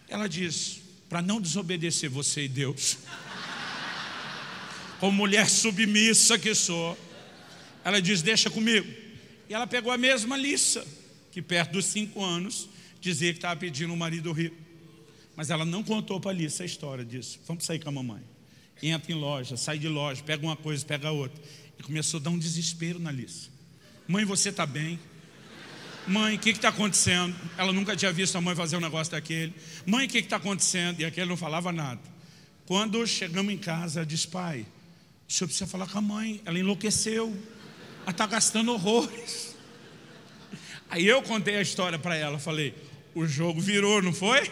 S1: Ela diz, para não desobedecer você e Deus, como mulher submissa que sou, ela diz, deixa comigo. E ela pegou a mesma lista, que perto dos cinco anos, dizia que estava pedindo um marido rico. Mas ela não contou para Lissa a história disso. Vamos sair com a mamãe. Entra em loja, sai de loja, pega uma coisa, pega outra. E começou a dar um desespero na Lissa. Mãe, você está bem? Mãe, o que está acontecendo? Ela nunca tinha visto a mãe fazer um negócio daquele. Mãe, o que está acontecendo? E aquele não falava nada. Quando chegamos em casa, ela disse, pai, o senhor precisa falar com a mãe. Ela enlouqueceu. Ela está gastando horrores. Aí eu contei a história para ela. Falei, o jogo virou, não foi?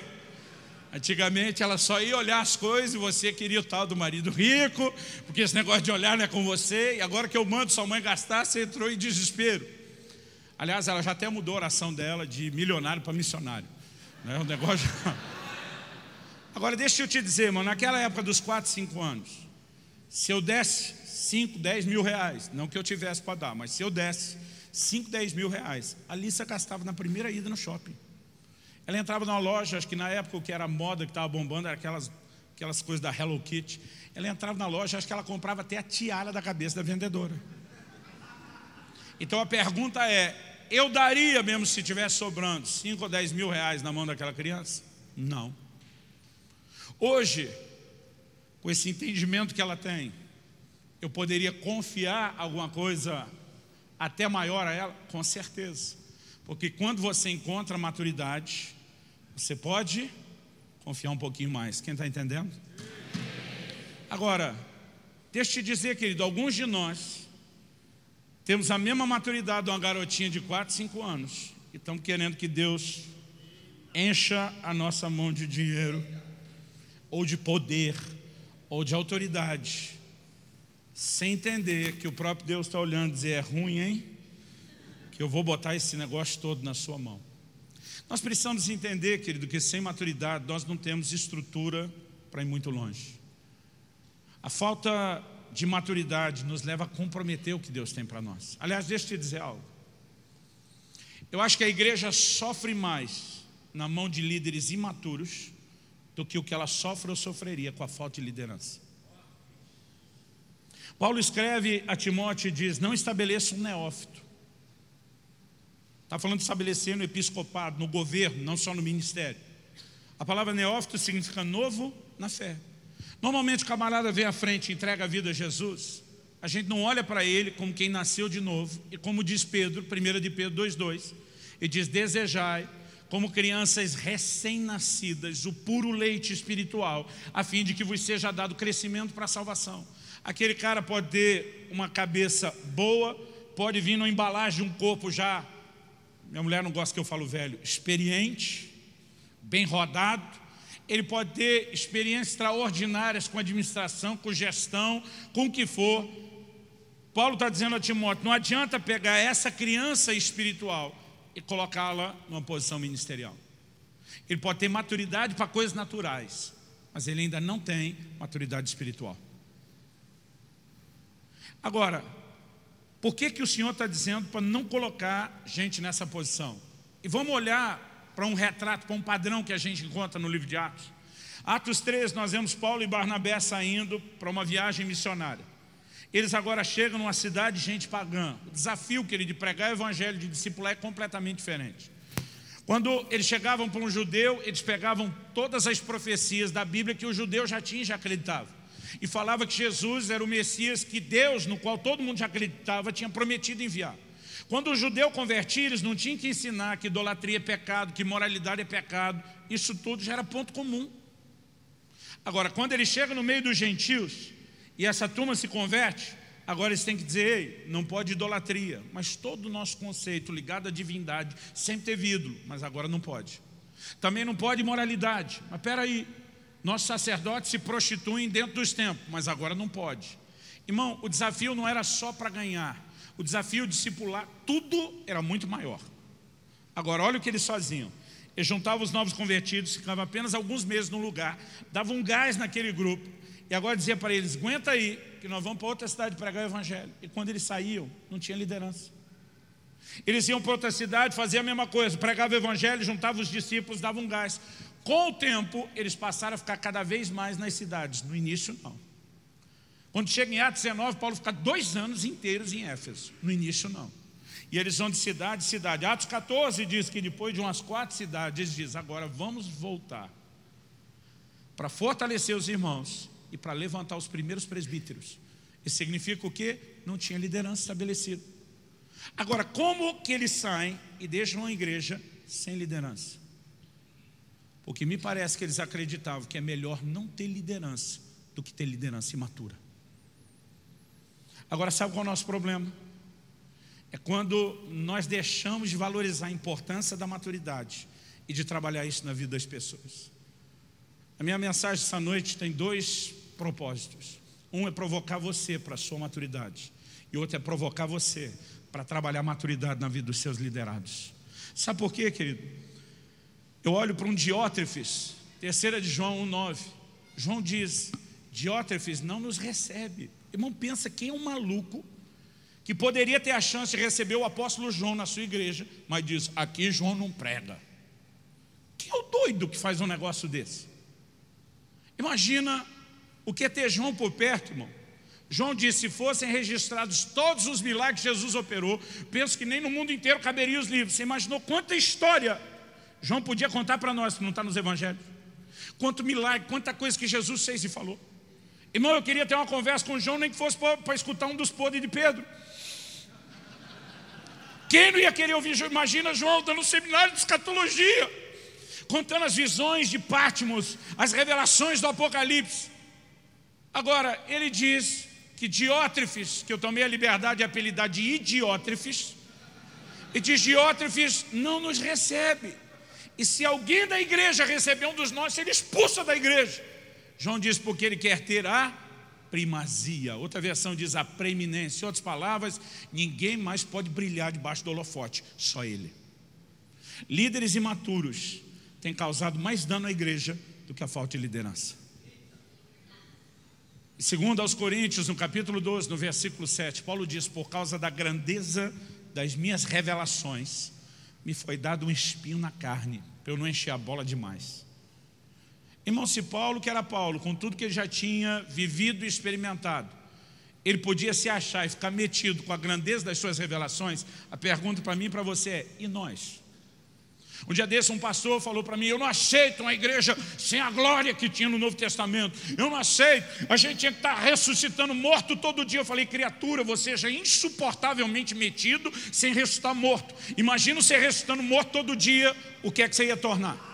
S1: Antigamente ela só ia olhar as coisas e você queria o tal do marido rico, porque esse negócio de olhar não é com você. E agora que eu mando sua mãe gastar, você entrou em desespero. Aliás, ela já até mudou a oração dela de milionário para missionário. Não é um negócio. Agora, deixa eu te dizer, mano, naquela época dos 4, 5 anos, se eu desse 5, 10 mil reais, não que eu tivesse para dar, mas se eu desse 5, 10 mil reais, a Lissa gastava na primeira ida no shopping. Ela entrava numa loja, acho que na época o que era moda, que estava bombando, era aquelas, aquelas coisas da Hello Kitty. Ela entrava na loja, acho que ela comprava até a tiara da cabeça da vendedora. Então a pergunta é: eu daria mesmo se tivesse sobrando 5 ou 10 mil reais na mão daquela criança? Não. Hoje, com esse entendimento que ela tem, eu poderia confiar alguma coisa até maior a ela? Com certeza. Porque quando você encontra maturidade, você pode confiar um pouquinho mais. Quem está entendendo? Agora, deixa eu te dizer, querido, alguns de nós temos a mesma maturidade de uma garotinha de 4, 5 anos e estamos querendo que Deus encha a nossa mão de dinheiro, ou de poder, ou de autoridade, sem entender que o próprio Deus está olhando e dizer: é ruim, hein? Que eu vou botar esse negócio todo na sua mão. Nós precisamos entender, querido, que sem maturidade nós não temos estrutura para ir muito longe. A falta de maturidade nos leva a comprometer o que Deus tem para nós. Aliás, deixa eu te dizer algo. Eu acho que a igreja sofre mais na mão de líderes imaturos do que o que ela sofre ou sofreria com a falta de liderança. Paulo escreve a Timóteo e diz: Não estabeleça um neófito. Está falando de estabelecer no episcopado, no governo, não só no ministério. A palavra neófito significa novo na fé. Normalmente o camarada vem à frente e entrega a vida a Jesus. A gente não olha para ele como quem nasceu de novo. E como diz Pedro, 1 de Pedro 2,2, ele diz: Desejai, como crianças recém-nascidas, o puro leite espiritual, a fim de que vos seja dado crescimento para a salvação. Aquele cara pode ter uma cabeça boa, pode vir numa embalagem de um corpo já, minha mulher não gosta que eu falo velho, experiente, bem rodado, ele pode ter experiências extraordinárias com administração, com gestão, com o que for. Paulo está dizendo a Timóteo: não adianta pegar essa criança espiritual e colocá-la numa posição ministerial. Ele pode ter maturidade para coisas naturais, mas ele ainda não tem maturidade espiritual. Agora, por que, que o Senhor está dizendo para não colocar gente nessa posição? E vamos olhar para um retrato, para um padrão que a gente encontra no livro de Atos. Atos 3, nós vemos Paulo e Barnabé saindo para uma viagem missionária. Eles agora chegam numa cidade de gente pagã. O desafio que ele de pregar o evangelho, de discipular é completamente diferente. Quando eles chegavam para um judeu, eles pegavam todas as profecias da Bíblia que o judeu já tinha e já acreditava. E falava que Jesus era o Messias que Deus, no qual todo mundo já acreditava, tinha prometido enviar. Quando o judeu convertia, eles não tinham que ensinar que idolatria é pecado, que moralidade é pecado. Isso tudo já era ponto comum. Agora, quando ele chega no meio dos gentios e essa turma se converte, agora eles têm que dizer, ei, não pode idolatria. Mas todo o nosso conceito ligado à divindade sempre teve ídolo, mas agora não pode. Também não pode moralidade. Mas espera aí, nossos sacerdotes se prostituem dentro dos templos, mas agora não pode. Irmão, o desafio não era só para ganhar, o desafio de discipular, tudo era muito maior. Agora, olha o que eles faziam. Eles juntavam os novos convertidos, ficavam apenas alguns meses no lugar, davam um gás naquele grupo, e agora dizia para eles: aguenta aí, que nós vamos para outra cidade pregar o evangelho. E quando eles saíam, não tinha liderança. Eles iam para outra cidade, faziam a mesma coisa, pregavam o evangelho, juntavam os discípulos, davam um gás. Com o tempo, eles passaram a ficar cada vez mais nas cidades. No início, não. Quando chega em Atos 19, Paulo fica dois anos inteiros em Éfeso. No início, não. E eles vão de cidade em cidade. Atos 14 diz que depois de umas quatro cidades, eles dizem: agora vamos voltar para fortalecer os irmãos e para levantar os primeiros presbíteros. Isso significa o quê? Não tinha liderança estabelecida. Agora, como que eles saem e deixam uma igreja sem liderança? Porque me parece que eles acreditavam que é melhor não ter liderança do que ter liderança imatura. Agora, sabe qual é o nosso problema? É quando nós deixamos de valorizar a importância da maturidade e de trabalhar isso na vida das pessoas. A minha mensagem essa noite tem dois propósitos. Um é provocar você para a sua maturidade, e outro é provocar você para trabalhar maturidade na vida dos seus liderados. Sabe por quê, querido? Eu olho para um Diótrefes, terceira de João 1,9. João diz: Diótrefes não nos recebe. Irmão, pensa quem é um maluco que poderia ter a chance de receber o apóstolo João na sua igreja, mas diz: aqui João não prega. Quem é o doido que faz um negócio desse? Imagina o que é ter João por perto, irmão. João disse: se fossem registrados todos os milagres que Jesus operou, penso que nem no mundo inteiro caberiam os livros. Você imaginou quanta história João podia contar para nós, não está nos evangelhos? Quanto milagre, quanta coisa que Jesus fez e falou. Irmão, eu queria ter uma conversa com João, nem que fosse para escutar um dos podres de Pedro. Quem não ia querer ouvir? Imagina João dando um seminário de escatologia contando as visões de Pátimos, as revelações do Apocalipse. Agora, ele diz que Diótrefes, que eu tomei a liberdade de apelidar de Idiótrefes, e diz: Diótrefes não nos recebe. E se alguém da igreja receber um dos nossos, ele expulsa da igreja. João diz porque ele quer ter a primazia. Outra versão diz a preeminência. Em outras palavras, ninguém mais pode brilhar debaixo do holofote, só ele. Líderes imaturos tem causado mais dano à igreja do que a falta de liderança. Segundo aos Coríntios, no capítulo 12, no versículo 7, Paulo diz: Por causa da grandeza das minhas revelações, me foi dado um espinho na carne, para eu não encher a bola demais. Irmão, se Paulo, que era Paulo, com tudo que ele já tinha vivido e experimentado, ele podia se achar e ficar metido com a grandeza das suas revelações, a pergunta para mim e para você é: e nós? Um dia desse, um pastor falou para mim: Eu não aceito uma igreja sem a glória que tinha no Novo Testamento. Eu não aceito. A gente tinha que estar ressuscitando morto todo dia. Eu falei: Criatura, você já é insuportavelmente metido sem ressuscitar morto. Imagina você ressuscitando morto todo dia, o que é que você ia tornar?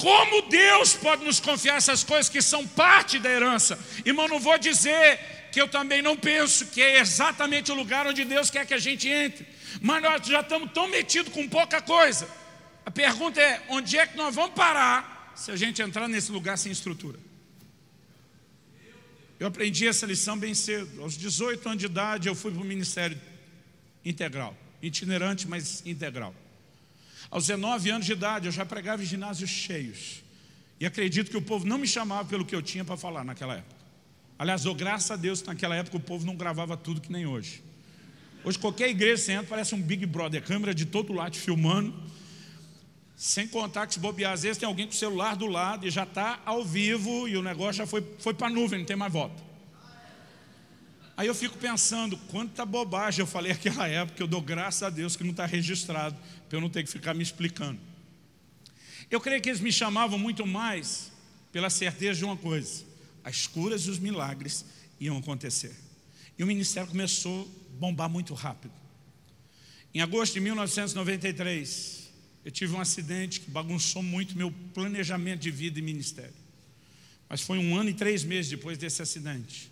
S1: Como Deus pode nos confiar essas coisas que são parte da herança? Irmão, não vou dizer que eu também não penso que é exatamente o lugar onde Deus quer que a gente entre. Mas nós já estamos tão metidos com pouca coisa. A pergunta é: onde é que nós vamos parar se a gente entrar nesse lugar sem estrutura? Eu aprendi essa lição bem cedo. Aos 18 anos de idade, eu fui para o ministério integral, itinerante, mas integral. Aos 19 anos de idade, eu já pregava em ginásios cheios. E acredito que o povo não me chamava pelo que eu tinha para falar naquela época. Aliás, graças a Deus, naquela época o povo não gravava tudo que nem hoje. Hoje qualquer igreja você entra, parece um Big Brother, câmera de todo lado filmando. Sem contar que se bobear, às vezes tem alguém com o celular do lado e já está ao vivo e o negócio já foi, foi para a nuvem, não tem mais volta. Aí eu fico pensando, quanta bobagem eu falei naquela época, eu dou graças a Deus que não está registrado, para eu não ter que ficar me explicando. Eu creio que eles me chamavam muito mais pela certeza de uma coisa: as curas e os milagres iam acontecer. E o ministério começou bombar muito rápido. Em agosto de 1993, eu tive um acidente que bagunçou muito meu planejamento de vida e ministério. Mas foi um ano e três meses depois desse acidente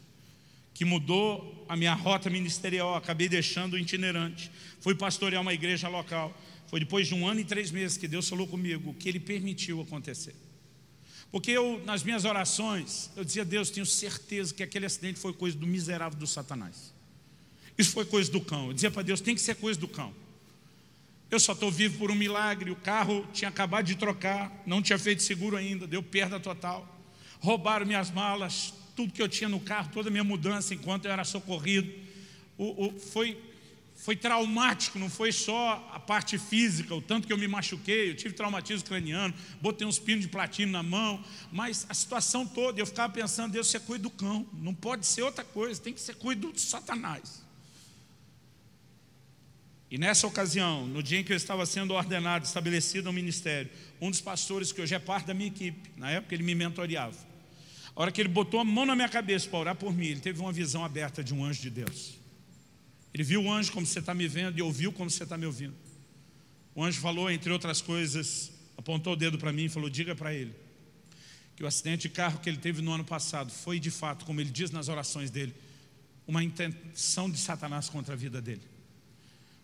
S1: que mudou a minha rota ministerial. Acabei deixando o itinerante. Fui pastorear uma igreja local. Foi depois de um ano e três meses que Deus falou comigo, que Ele permitiu acontecer. Porque eu, nas minhas orações, eu dizia, Deus, tenho certeza que aquele acidente foi coisa do miserável do Satanás. Isso foi coisa do cão. Eu dizia para Deus: tem que ser coisa do cão. Eu só estou vivo por um milagre. O carro tinha acabado de trocar, não tinha feito seguro ainda, deu perda total. Roubaram minhas malas, tudo que eu tinha no carro, toda a minha mudança enquanto eu era socorrido. O, o, foi, foi traumático, não foi só a parte física, o tanto que eu me machuquei, eu tive traumatismo craniano, botei uns pinos de platino na mão, mas a situação toda, eu ficava pensando, Deus, você cuida do cão, não pode ser outra coisa, tem que ser cuida do Satanás. E nessa ocasião, no dia em que eu estava sendo ordenado, estabelecido no ministério, um dos pastores que hoje é parte da minha equipe, na época ele me mentoreava, a hora que ele botou a mão na minha cabeça para orar por mim, ele teve uma visão aberta de um anjo de Deus. Ele viu o anjo como você está me vendo e ouviu como você está me ouvindo. O anjo falou, entre outras coisas, apontou o dedo para mim e falou: Diga para ele que o acidente de carro que ele teve no ano passado foi de fato, como ele diz nas orações dele, uma intenção de Satanás contra a vida dele.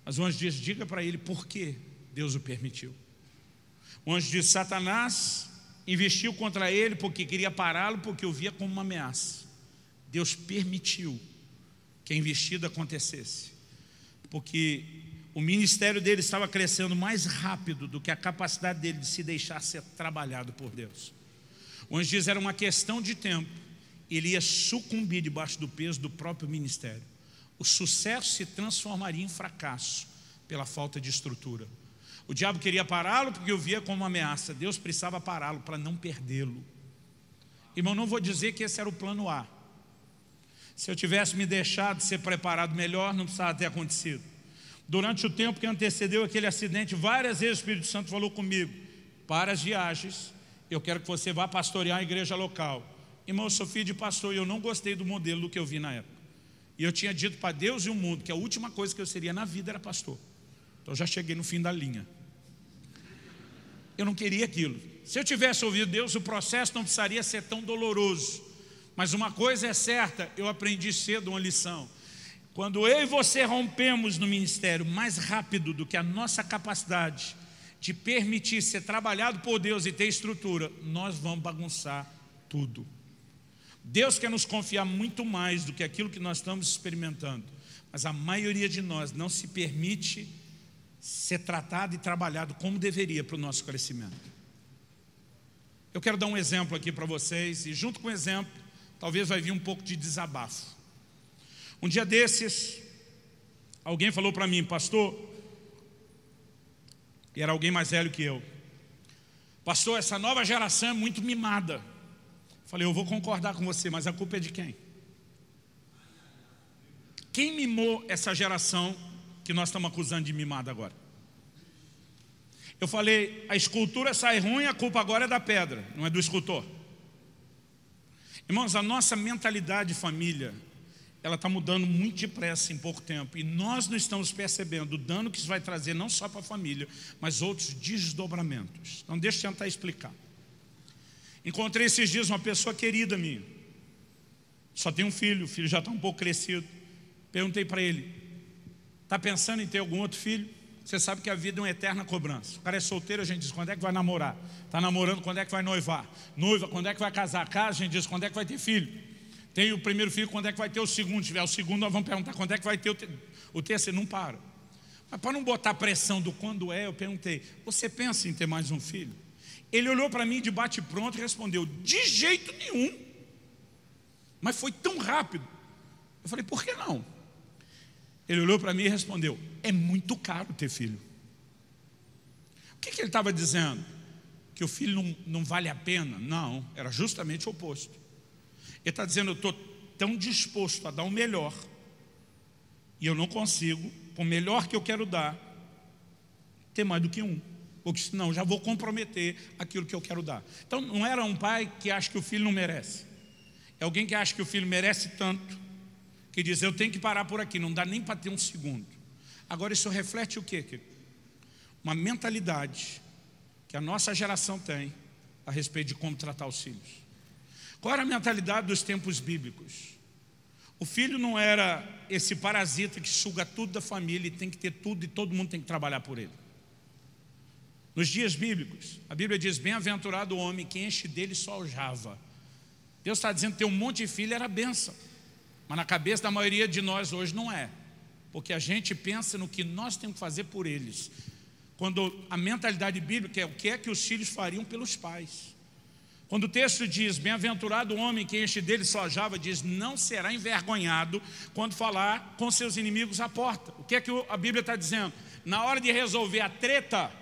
S1: Mas o anjo diz: Diga para ele por que Deus o permitiu. O anjo diz: Satanás investiu contra ele porque queria pará-lo, porque o via como uma ameaça. Deus permitiu que a investida acontecesse, porque o ministério dele estava crescendo mais rápido do que a capacidade dele de se deixar ser trabalhado por Deus. O anjo diz era uma questão de tempo, ele ia sucumbir debaixo do peso do próprio ministério. O sucesso se transformaria em fracasso pela falta de estrutura. O diabo queria pará-lo porque o via como uma ameaça. Deus precisava pará-lo para não perdê-lo. Irmão, não vou dizer que esse era o plano A. Se eu tivesse me deixado ser preparado melhor, não precisava ter acontecido. Durante o tempo que antecedeu aquele acidente, várias vezes o Espírito Santo falou comigo: para as viagens, eu quero que você vá pastorear a igreja local. Irmão, eu sou filho de pastor e eu não gostei do modelo do que eu vi na época. E eu tinha dito para Deus e o mundo que a última coisa que eu seria na vida era pastor. Então eu já cheguei no fim da linha. Eu não queria aquilo. Se eu tivesse ouvido Deus, o processo não precisaria ser tão doloroso. Mas uma coisa é certa, eu aprendi cedo uma lição. Quando eu e você rompemos no ministério mais rápido do que a nossa capacidade de permitir ser trabalhado por Deus e ter estrutura, nós vamos bagunçar tudo. Deus quer nos confiar muito mais do que aquilo que nós estamos experimentando, mas a maioria de nós não se permite ser tratado e trabalhado como deveria para o nosso crescimento. Eu quero dar um exemplo aqui para vocês, e junto com o exemplo, talvez vai vir um pouco de desabafo. Um dia desses, alguém falou para mim, pastor, e era alguém mais velho que eu, pastor, essa nova geração é muito mimada. Falei, eu vou concordar com você, mas a culpa é de quem? Quem mimou essa geração que nós estamos acusando de mimada agora? Eu falei, a escultura sai ruim, a culpa agora é da pedra, não é do escultor. Irmãos, a nossa mentalidade de família, ela está mudando muito depressa em pouco tempo. E nós não estamos percebendo o dano que isso vai trazer, não só para a família, mas outros desdobramentos. Então, deixa eu tentar explicar. Encontrei esses dias uma pessoa querida minha. Só tem um filho, o filho já está um pouco crescido. Perguntei para ele: está pensando em ter algum outro filho? Você sabe que a vida é uma eterna cobrança. O cara é solteiro, a gente diz quando é que vai namorar. Está namorando, quando é que vai noivar. Noiva, quando é que vai casar. Casa, a gente diz quando é que vai ter filho. Tem o primeiro filho, quando é que vai ter o segundo. Se tiver o segundo, nós vamos perguntar quando é que vai ter o, te... o terceiro. Não para. Mas para não botar pressão do quando é, eu perguntei: Você pensa em ter mais um filho? Ele olhou para mim de bate-pronto e respondeu: De jeito nenhum. Mas foi tão rápido. Eu falei: Por que não? Ele olhou para mim e respondeu: É muito caro ter filho. O que, que ele estava dizendo? Que o filho não, não vale a pena? Não, era justamente o oposto. Ele está dizendo: Eu estou tão disposto a dar o melhor, e eu não consigo, o melhor que eu quero dar, ter mais do que um. Porque senão já vou comprometer aquilo que eu quero dar. Então não era um pai que acha que o filho não merece. É alguém que acha que o filho merece tanto que diz: Eu tenho que parar por aqui, não dá nem para ter um segundo. Agora, isso reflete o quê? Uma mentalidade que a nossa geração tem a respeito de como tratar os filhos. Qual era a mentalidade dos tempos bíblicos? O filho não era esse parasita que suga tudo da família e tem que ter tudo e todo mundo tem que trabalhar por ele. Nos dias bíblicos, a Bíblia diz: Bem-aventurado o homem que enche dele só aljava. Deus está dizendo que ter um monte de filho era benção. Mas na cabeça da maioria de nós hoje não é. Porque a gente pensa no que nós temos que fazer por eles. Quando a mentalidade bíblica é o que é que os filhos fariam pelos pais. Quando o texto diz, bem-aventurado o homem que enche dele sojava, diz, não será envergonhado quando falar com seus inimigos à porta. O que é que a Bíblia está dizendo? Na hora de resolver a treta,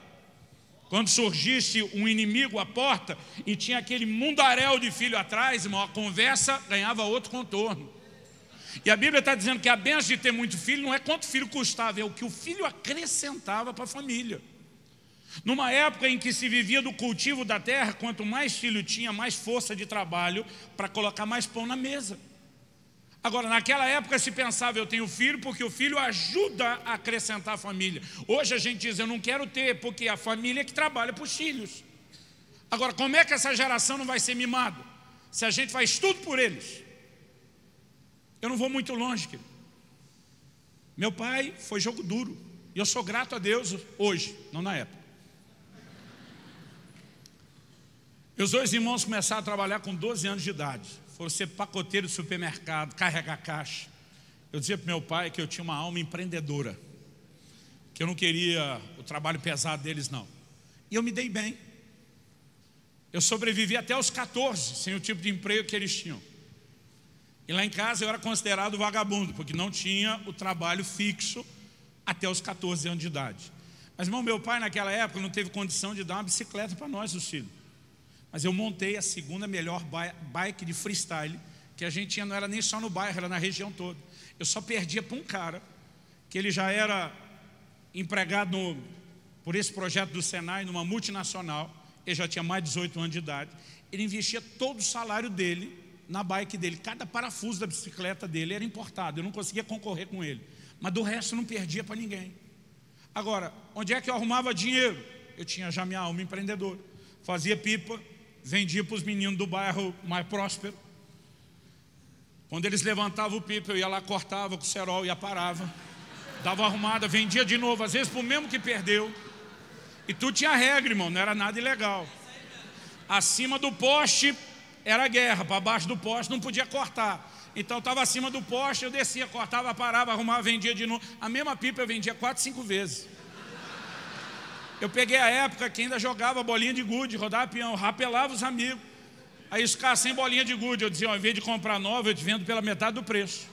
S1: quando surgisse um inimigo à porta e tinha aquele mundaréu de filho atrás, irmão, a conversa ganhava outro contorno. E a Bíblia está dizendo que a benção de ter muito filho não é quanto filho custava, é o que o filho acrescentava para a família. Numa época em que se vivia do cultivo da terra, quanto mais filho tinha, mais força de trabalho para colocar mais pão na mesa. Agora, naquela época se pensava, eu tenho filho porque o filho ajuda a acrescentar a família. Hoje a gente diz, eu não quero ter, porque a família é que trabalha para os filhos. Agora, como é que essa geração não vai ser mimada? Se a gente faz tudo por eles. Eu não vou muito longe, querido. Meu pai foi jogo duro. E eu sou grato a Deus hoje, não na época. Meus dois irmãos começaram a trabalhar com 12 anos de idade. Foram ser pacoteiro de supermercado, carregar caixa. Eu dizia para meu pai que eu tinha uma alma empreendedora. Que eu não queria o trabalho pesado deles, não. E eu me dei bem. Eu sobrevivi até os 14, sem o tipo de emprego que eles tinham. E lá em casa eu era considerado vagabundo, porque não tinha o trabalho fixo até os 14 anos de idade. Mas, irmão, meu pai naquela época não teve condição de dar uma bicicleta para nós, os filhos. Mas eu montei a segunda melhor bike de freestyle que a gente tinha, não era nem só no bairro, era na região toda. Eu só perdia para um cara, que ele já era empregado no, por esse projeto do Senai, numa multinacional, ele já tinha mais de 18 anos de idade. Ele investia todo o salário dele na bike dele. Cada parafuso da bicicleta dele era importado, eu não conseguia concorrer com ele. Mas do resto não perdia para ninguém. Agora, onde é que eu arrumava dinheiro? Eu tinha já minha alma empreendedora. Fazia pipa, vendia para os meninos do bairro mais próspero. Quando eles levantavam o pipa, eu ia lá, cortava com o cerol, ia parava. Dava arrumada, vendia de novo, às vezes para o mesmo que perdeu. E tudo tinha regra, irmão, não era nada ilegal. Acima do poste era guerra, para baixo do poste não podia cortar. Então estava acima do poste, eu descia, cortava, parava, arrumava, vendia de novo. A mesma pipa eu vendia quatro, cinco vezes. Eu peguei a época que ainda jogava bolinha de gude, rodava peão, rapelava os amigos. Aí os caras sem bolinha de gude, eu dizia, ao invés de comprar nova, eu te vendo pela metade do preço.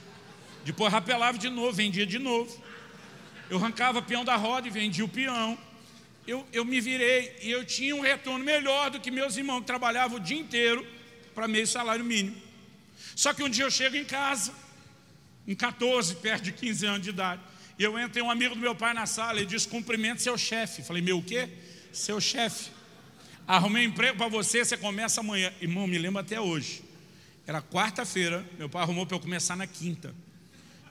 S1: Depois rapelava de novo, vendia de novo. Eu arrancava peão da roda e vendia o peão. Eu, eu me virei e eu tinha um retorno melhor do que meus irmãos que trabalhavam o dia inteiro para meio salário mínimo. Só que um dia eu chego em casa, em 14, perto de 15 anos de idade. E eu entrei um amigo do meu pai na sala e disse: cumprimento seu chefe. Falei, meu o quê? Seu chefe. Arrumei emprego para você, você começa amanhã. Irmão, me lembro até hoje. Era quarta-feira, meu pai arrumou para eu começar na quinta.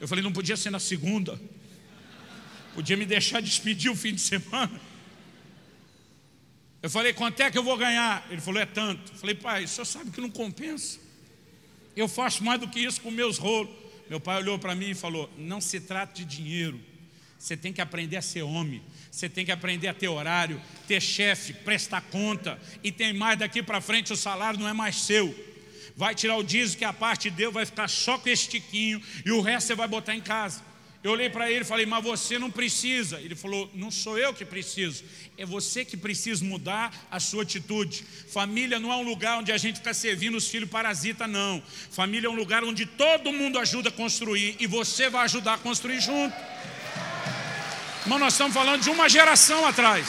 S1: Eu falei, não podia ser na segunda. Podia me deixar despedir o fim de semana. Eu falei, quanto é que eu vou ganhar? Ele falou, é tanto. Eu falei, pai, o senhor sabe que não compensa. Eu faço mais do que isso com meus rolos. Meu pai olhou para mim e falou: Não se trata de dinheiro. Você tem que aprender a ser homem. Você tem que aprender a ter horário, ter chefe, prestar conta. E tem mais daqui para frente, o salário não é mais seu. Vai tirar o dízimo que a parte de Deus vai ficar só com esse tiquinho e o resto você vai botar em casa. Eu olhei para ele e falei, mas você não precisa. Ele falou, não sou eu que preciso, é você que precisa mudar a sua atitude. Família não é um lugar onde a gente fica servindo os filhos parasita, não. Família é um lugar onde todo mundo ajuda a construir e você vai ajudar a construir junto. Mas nós estamos falando de uma geração atrás.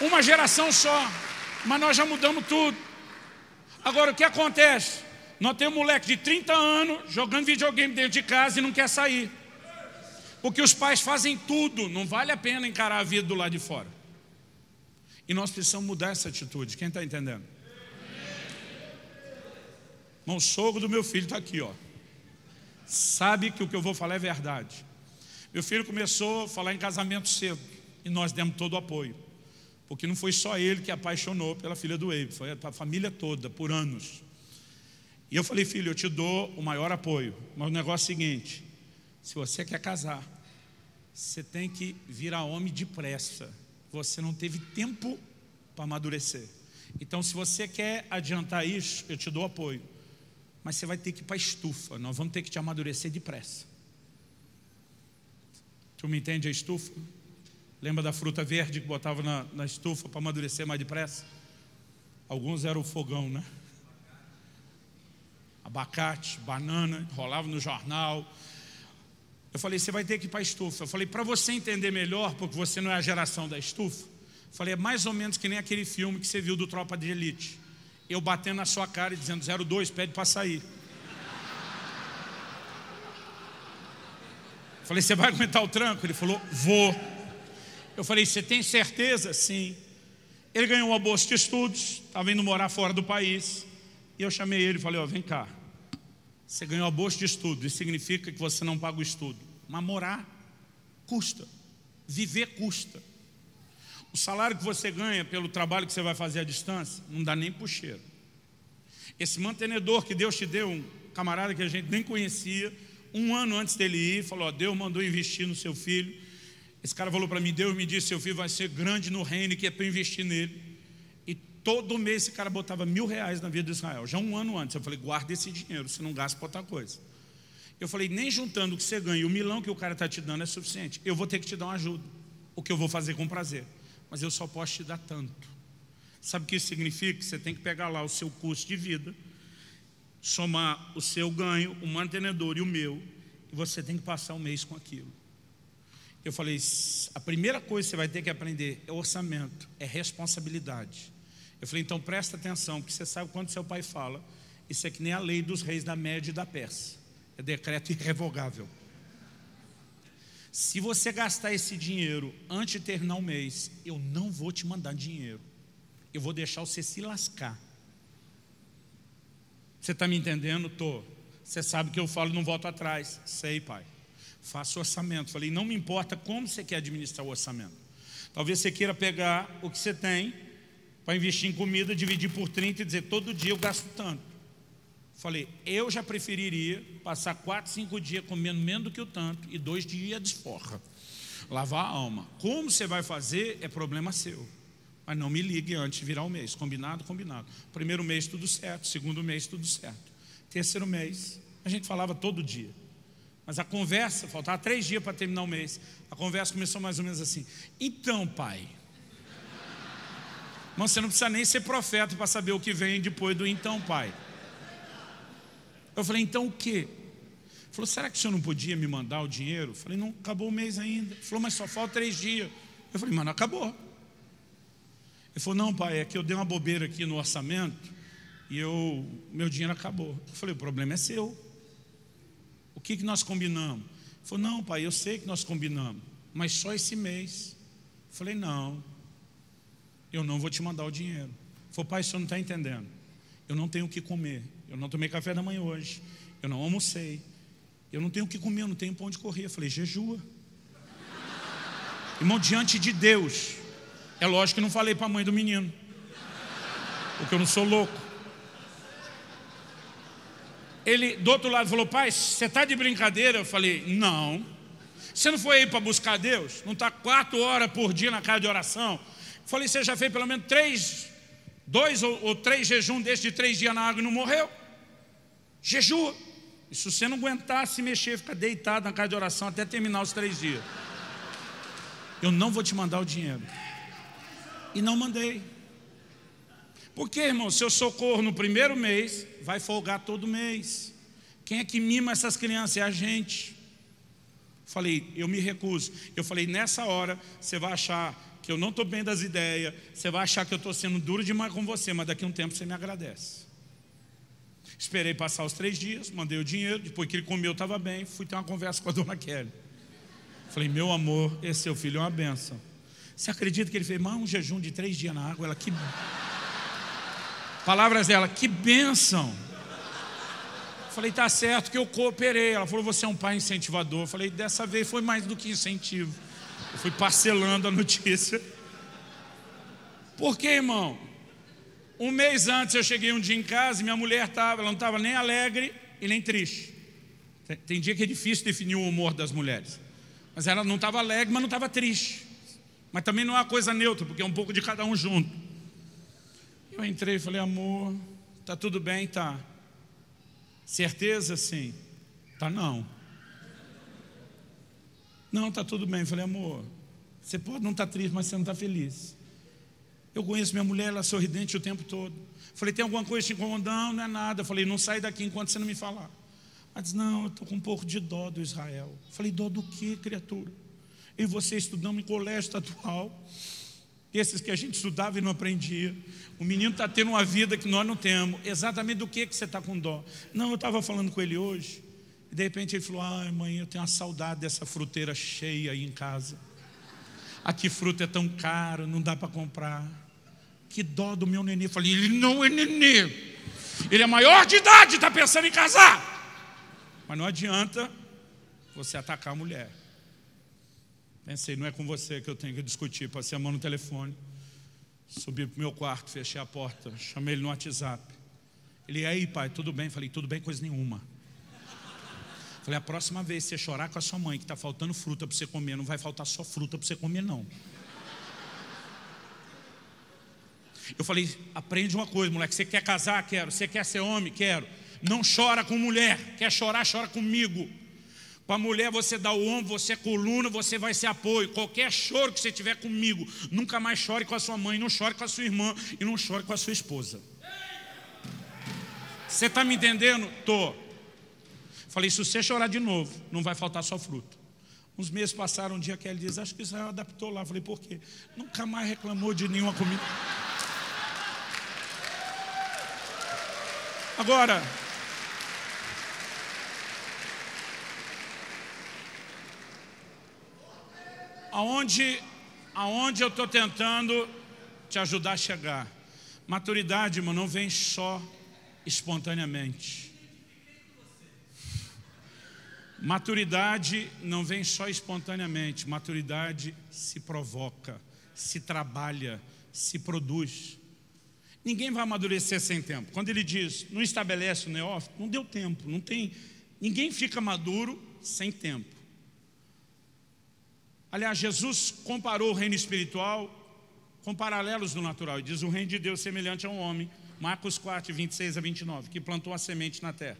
S1: Uma geração só. Mas nós já mudamos tudo. Agora o que acontece? Nós temos um moleque de 30 anos jogando videogame dentro de casa e não quer sair. Porque os pais fazem tudo, não vale a pena encarar a vida do lado de fora. E nós precisamos mudar essa atitude. Quem está entendendo? Irmão, o sogro do meu filho está aqui, ó. Sabe que o que eu vou falar é verdade. Meu filho começou a falar em casamento cedo e nós demos todo o apoio. Porque não foi só ele que apaixonou pela filha do Eibe, foi a família toda, por anos. E eu falei, filho, eu te dou o maior apoio, mas o negócio é o seguinte: se você quer casar, você tem que virar homem depressa. Você não teve tempo para amadurecer. Então, se você quer adiantar isso, eu te dou apoio. Mas você vai ter que ir para a estufa. Nós vamos ter que te amadurecer depressa. Tu me entende a estufa? Lembra da fruta verde que botava na, na estufa para amadurecer mais depressa? Alguns eram o fogão, né? Abacate, banana, rolava no jornal. Eu falei, você vai ter que ir para a estufa. Eu falei, para você entender melhor, porque você não é a geração da estufa. Eu falei, é mais ou menos que nem aquele filme que você viu do Tropa de Elite. Eu batendo na sua cara e dizendo 02, pede para sair. Eu falei, você vai aguentar o tranco? Ele falou, vou. Eu falei, você tem certeza? Sim. Ele ganhou uma bolsa de estudos, estava indo morar fora do país. E eu chamei ele e falei, ó, vem cá. Você ganhou a bolsa de estudo, isso significa que você não paga o estudo. Mas morar custa. Viver custa. O salário que você ganha pelo trabalho que você vai fazer à distância, não dá nem para cheiro. Esse mantenedor que Deus te deu, um camarada que a gente nem conhecia, um ano antes dele ir, falou: ó, Deus mandou investir no seu filho. Esse cara falou para mim: Deus me disse, seu filho vai ser grande no reino, que é para investir nele. Todo mês esse cara botava mil reais na vida de Israel, já um ano antes. Eu falei: guarda esse dinheiro, você não gasta para outra coisa. Eu falei: nem juntando o que você ganha o milão que o cara está te dando é suficiente. Eu vou ter que te dar uma ajuda, o que eu vou fazer com prazer, mas eu só posso te dar tanto. Sabe o que isso significa? Você tem que pegar lá o seu custo de vida somar o seu ganho, o mantenedor e o meu, e você tem que passar um mês com aquilo. Eu falei, a primeira coisa que você vai ter que aprender é orçamento, é responsabilidade. Eu falei, então presta atenção, porque você sabe quando seu pai fala, isso é que nem a lei dos reis da Média e da Pérsia, é decreto irrevogável. Se você gastar esse dinheiro antes de terminar o mês, eu não vou te mandar dinheiro, eu vou deixar você se lascar. Você está me entendendo? Estou. Você sabe que eu falo não volto atrás. Sei, pai. Faça orçamento. Falei, não me importa como você quer administrar o orçamento. Talvez você queira pegar o que você tem para investir em comida, dividir por 30 e dizer todo dia eu gasto tanto. Falei, eu já preferiria passar 4, 5 dias comendo menos do que o tanto e dois dias de forra. Lavar a alma. Como você vai fazer é problema seu. Mas não me ligue antes de virar o mês. Combinado? Combinado. Primeiro mês, tudo certo. Segundo mês, tudo certo. Terceiro mês, a gente falava todo dia. Mas a conversa, faltava três dias para terminar o mês. A conversa começou mais ou menos assim. Então, pai. Mas você não precisa nem ser profeta para saber o que vem depois do então, pai. Eu falei, então o quê? Ele falou, será que o senhor não podia me mandar o dinheiro? Eu falei, não, acabou o mês ainda. Ele falou, mas só falta três dias. Eu falei, mano, acabou. Ele falou, não pai, é que eu dei uma bobeira aqui no orçamento e eu, meu dinheiro acabou. Eu falei, o problema é seu. O que, que nós combinamos? Ele falou, não pai, eu sei que nós combinamos, mas só esse mês. Eu falei, não, eu não vou te mandar o dinheiro. Falou, pai, o senhor não está entendendo. Eu não tenho o que comer. Eu não tomei café da manhã hoje. Eu não almocei. Eu não tenho o que comer, eu não tenho pão de correr. Eu falei, jejua. Irmão, diante de Deus, é lógico que não falei para a mãe do menino, porque eu não sou louco. Ele, do outro lado, falou: Pai, você está de brincadeira? Eu falei: Não. Você não foi aí para buscar Deus? Não está quatro horas por dia na casa de oração? Falei: Você já fez pelo menos três, dois ou, ou três jejum desse de três dias na água e não morreu? Jejua. E se você não aguentar se mexer, fica deitado na casa de oração até terminar os três dias. Eu não vou te mandar o dinheiro. E não mandei. Porque, irmão, se eu socorro no primeiro mês, vai folgar todo mês. Quem é que mima essas crianças? É a gente. Falei, eu me recuso. Eu falei, nessa hora, você vai achar que eu não estou bem das ideias, você vai achar que eu estou sendo duro demais com você, mas daqui a um tempo você me agradece. Esperei passar os três dias, mandei o dinheiro, depois que ele comeu, estava bem, fui ter uma conversa com a dona Kelly. Falei, meu amor, esse seu filho é uma benção. Você acredita que ele fez mais um jejum de três dias na água? Ela, que. Palavras dela, que bênção. Falei, tá certo que eu cooperei. Ela falou, você é um pai incentivador. Falei, dessa vez foi mais do que incentivo. Eu fui parcelando a notícia. Por quê, irmão? Um mês antes eu cheguei um dia em casa e minha mulher estava, ela não estava nem alegre e nem triste. Tem, tem dia que é difícil definir o humor das mulheres. Mas ela não estava alegre, mas não estava triste. Mas também não é uma coisa neutra, porque é um pouco de cada um junto. Eu entrei e falei, amor, tá tudo bem? Tá. Certeza? Sim. Tá não. Não, tá tudo bem. Eu falei, amor, você pode não estar tá triste, mas você não está feliz. Eu conheço minha mulher, ela é sorridente o tempo todo. Falei, tem alguma coisa te incomodando? Não, não é nada. Falei, não sai daqui enquanto você não me falar. Ela disse, não, eu estou com um pouco de dó do Israel. Falei, dó do que, criatura? E você estudando em colégio estadual, esses que a gente estudava e não aprendia. O menino está tendo uma vida que nós não temos. Exatamente do que, que você está com dó? Não, eu estava falando com ele hoje. E de repente ele falou: Ai, mãe, eu tenho uma saudade dessa fruteira cheia aí em casa. Aqui fruta é tão caro, não dá para comprar. Que dó do meu nenê. Eu falei: Ele não é nenê. Ele é maior de idade, está pensando em casar. Mas não adianta você atacar a mulher. Pensei, não é com você que eu tenho que discutir. Passei a mão no telefone, subi para o meu quarto, fechei a porta, chamei ele no WhatsApp. Ele, aí, pai, tudo bem? Falei, tudo bem, coisa nenhuma. Falei, a próxima vez que você chorar com a sua mãe que está faltando fruta para você comer, não vai faltar só fruta para você comer, não. Eu falei, aprende uma coisa, moleque. Você quer casar? Quero. Você quer ser homem? Quero. Não chora com mulher. Quer chorar? Chora comigo. Para mulher você dá o ombro, você é coluna, você vai ser apoio. Qualquer choro que você tiver comigo, nunca mais chore com a sua mãe, não chore com a sua irmã e não chore com a sua esposa. Você está me entendendo? Tô. Falei, se você chorar de novo, não vai faltar só fruto. Uns meses passaram, um dia que ele diz, acho que Israel adaptou lá. Falei, por quê? Nunca mais reclamou de nenhuma comida. Agora, aonde, aonde eu estou tentando te ajudar a chegar. Maturidade, irmão, não vem só espontaneamente. Maturidade não vem só espontaneamente. Maturidade se provoca, se trabalha, se produz. Ninguém vai amadurecer sem tempo. Quando ele diz, não estabelece o neófito, não deu tempo, não tem. Ninguém fica maduro sem tempo. Aliás, Jesus comparou o reino espiritual com paralelos do natural. E diz o reino de Deus semelhante a um homem, Marcos 4, 26 a 29, que plantou a semente na terra.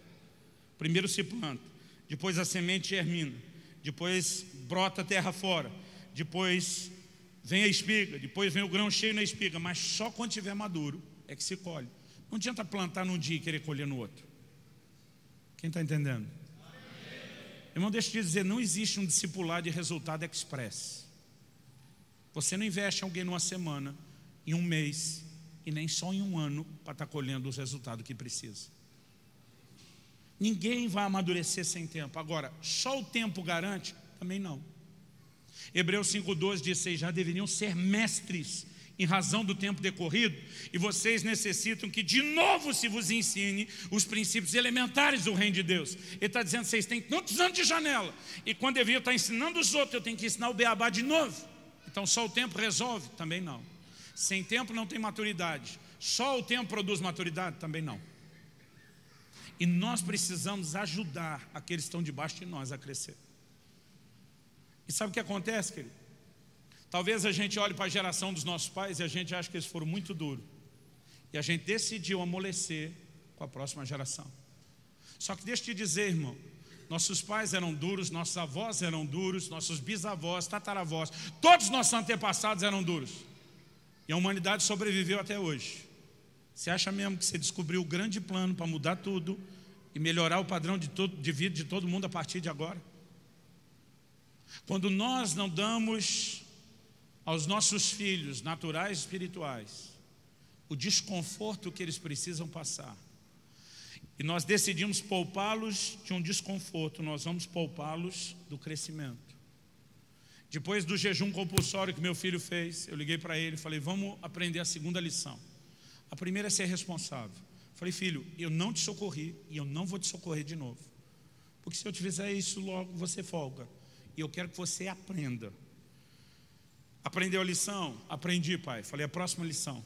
S1: Primeiro se planta, depois a semente germina, depois brota a terra fora, depois vem a espiga, depois vem o grão cheio na espiga, mas só quando estiver maduro é que se colhe. Não adianta plantar num dia e querer colher no outro. Quem está entendendo? Irmão, deixa eu te dizer, não existe um discipular de resultado express. Você não investe em alguém numa semana, em um mês, e nem só em um ano para estar tá colhendo os resultados que precisa. Ninguém vai amadurecer sem tempo. Agora, só o tempo garante? Também não. Hebreus 5,12 diz: vocês já deveriam ser mestres em razão do tempo decorrido, e vocês necessitam que de novo se vos ensine os princípios elementares do reino de Deus. Ele está dizendo, vocês têm tantos anos de janela, e quando eu estar ensinando os outros, eu tenho que ensinar o beabá de novo. Então só o tempo resolve? Também não. Sem tempo não tem maturidade. Só o tempo produz maturidade? Também não. E nós precisamos ajudar aqueles que estão debaixo de nós a crescer. E sabe o que acontece, querido? Talvez a gente olhe para a geração dos nossos pais e a gente acha que eles foram muito duros. E a gente decidiu amolecer com a próxima geração. Só que deixa eu te dizer, irmão, nossos pais eram duros, nossos avós eram duros, nossos bisavós, tataravós, todos os nossos antepassados eram duros. E a humanidade sobreviveu até hoje. Você acha mesmo que você descobriu o grande plano para mudar tudo e melhorar o padrão de, todo, de vida de todo mundo a partir de agora? Quando nós não damos aos nossos filhos naturais e espirituais o desconforto que eles precisam passar. E nós decidimos poupá-los de um desconforto, nós vamos poupá-los do crescimento. Depois do jejum compulsório que meu filho fez, eu liguei para ele e falei: Vamos aprender a segunda lição. A primeira é ser responsável. Falei, filho, eu não te socorri e eu não vou te socorrer de novo. Porque se eu te fizer isso, logo você folga. E eu quero que você aprenda Aprendeu a lição? Aprendi, pai. Falei, a próxima lição.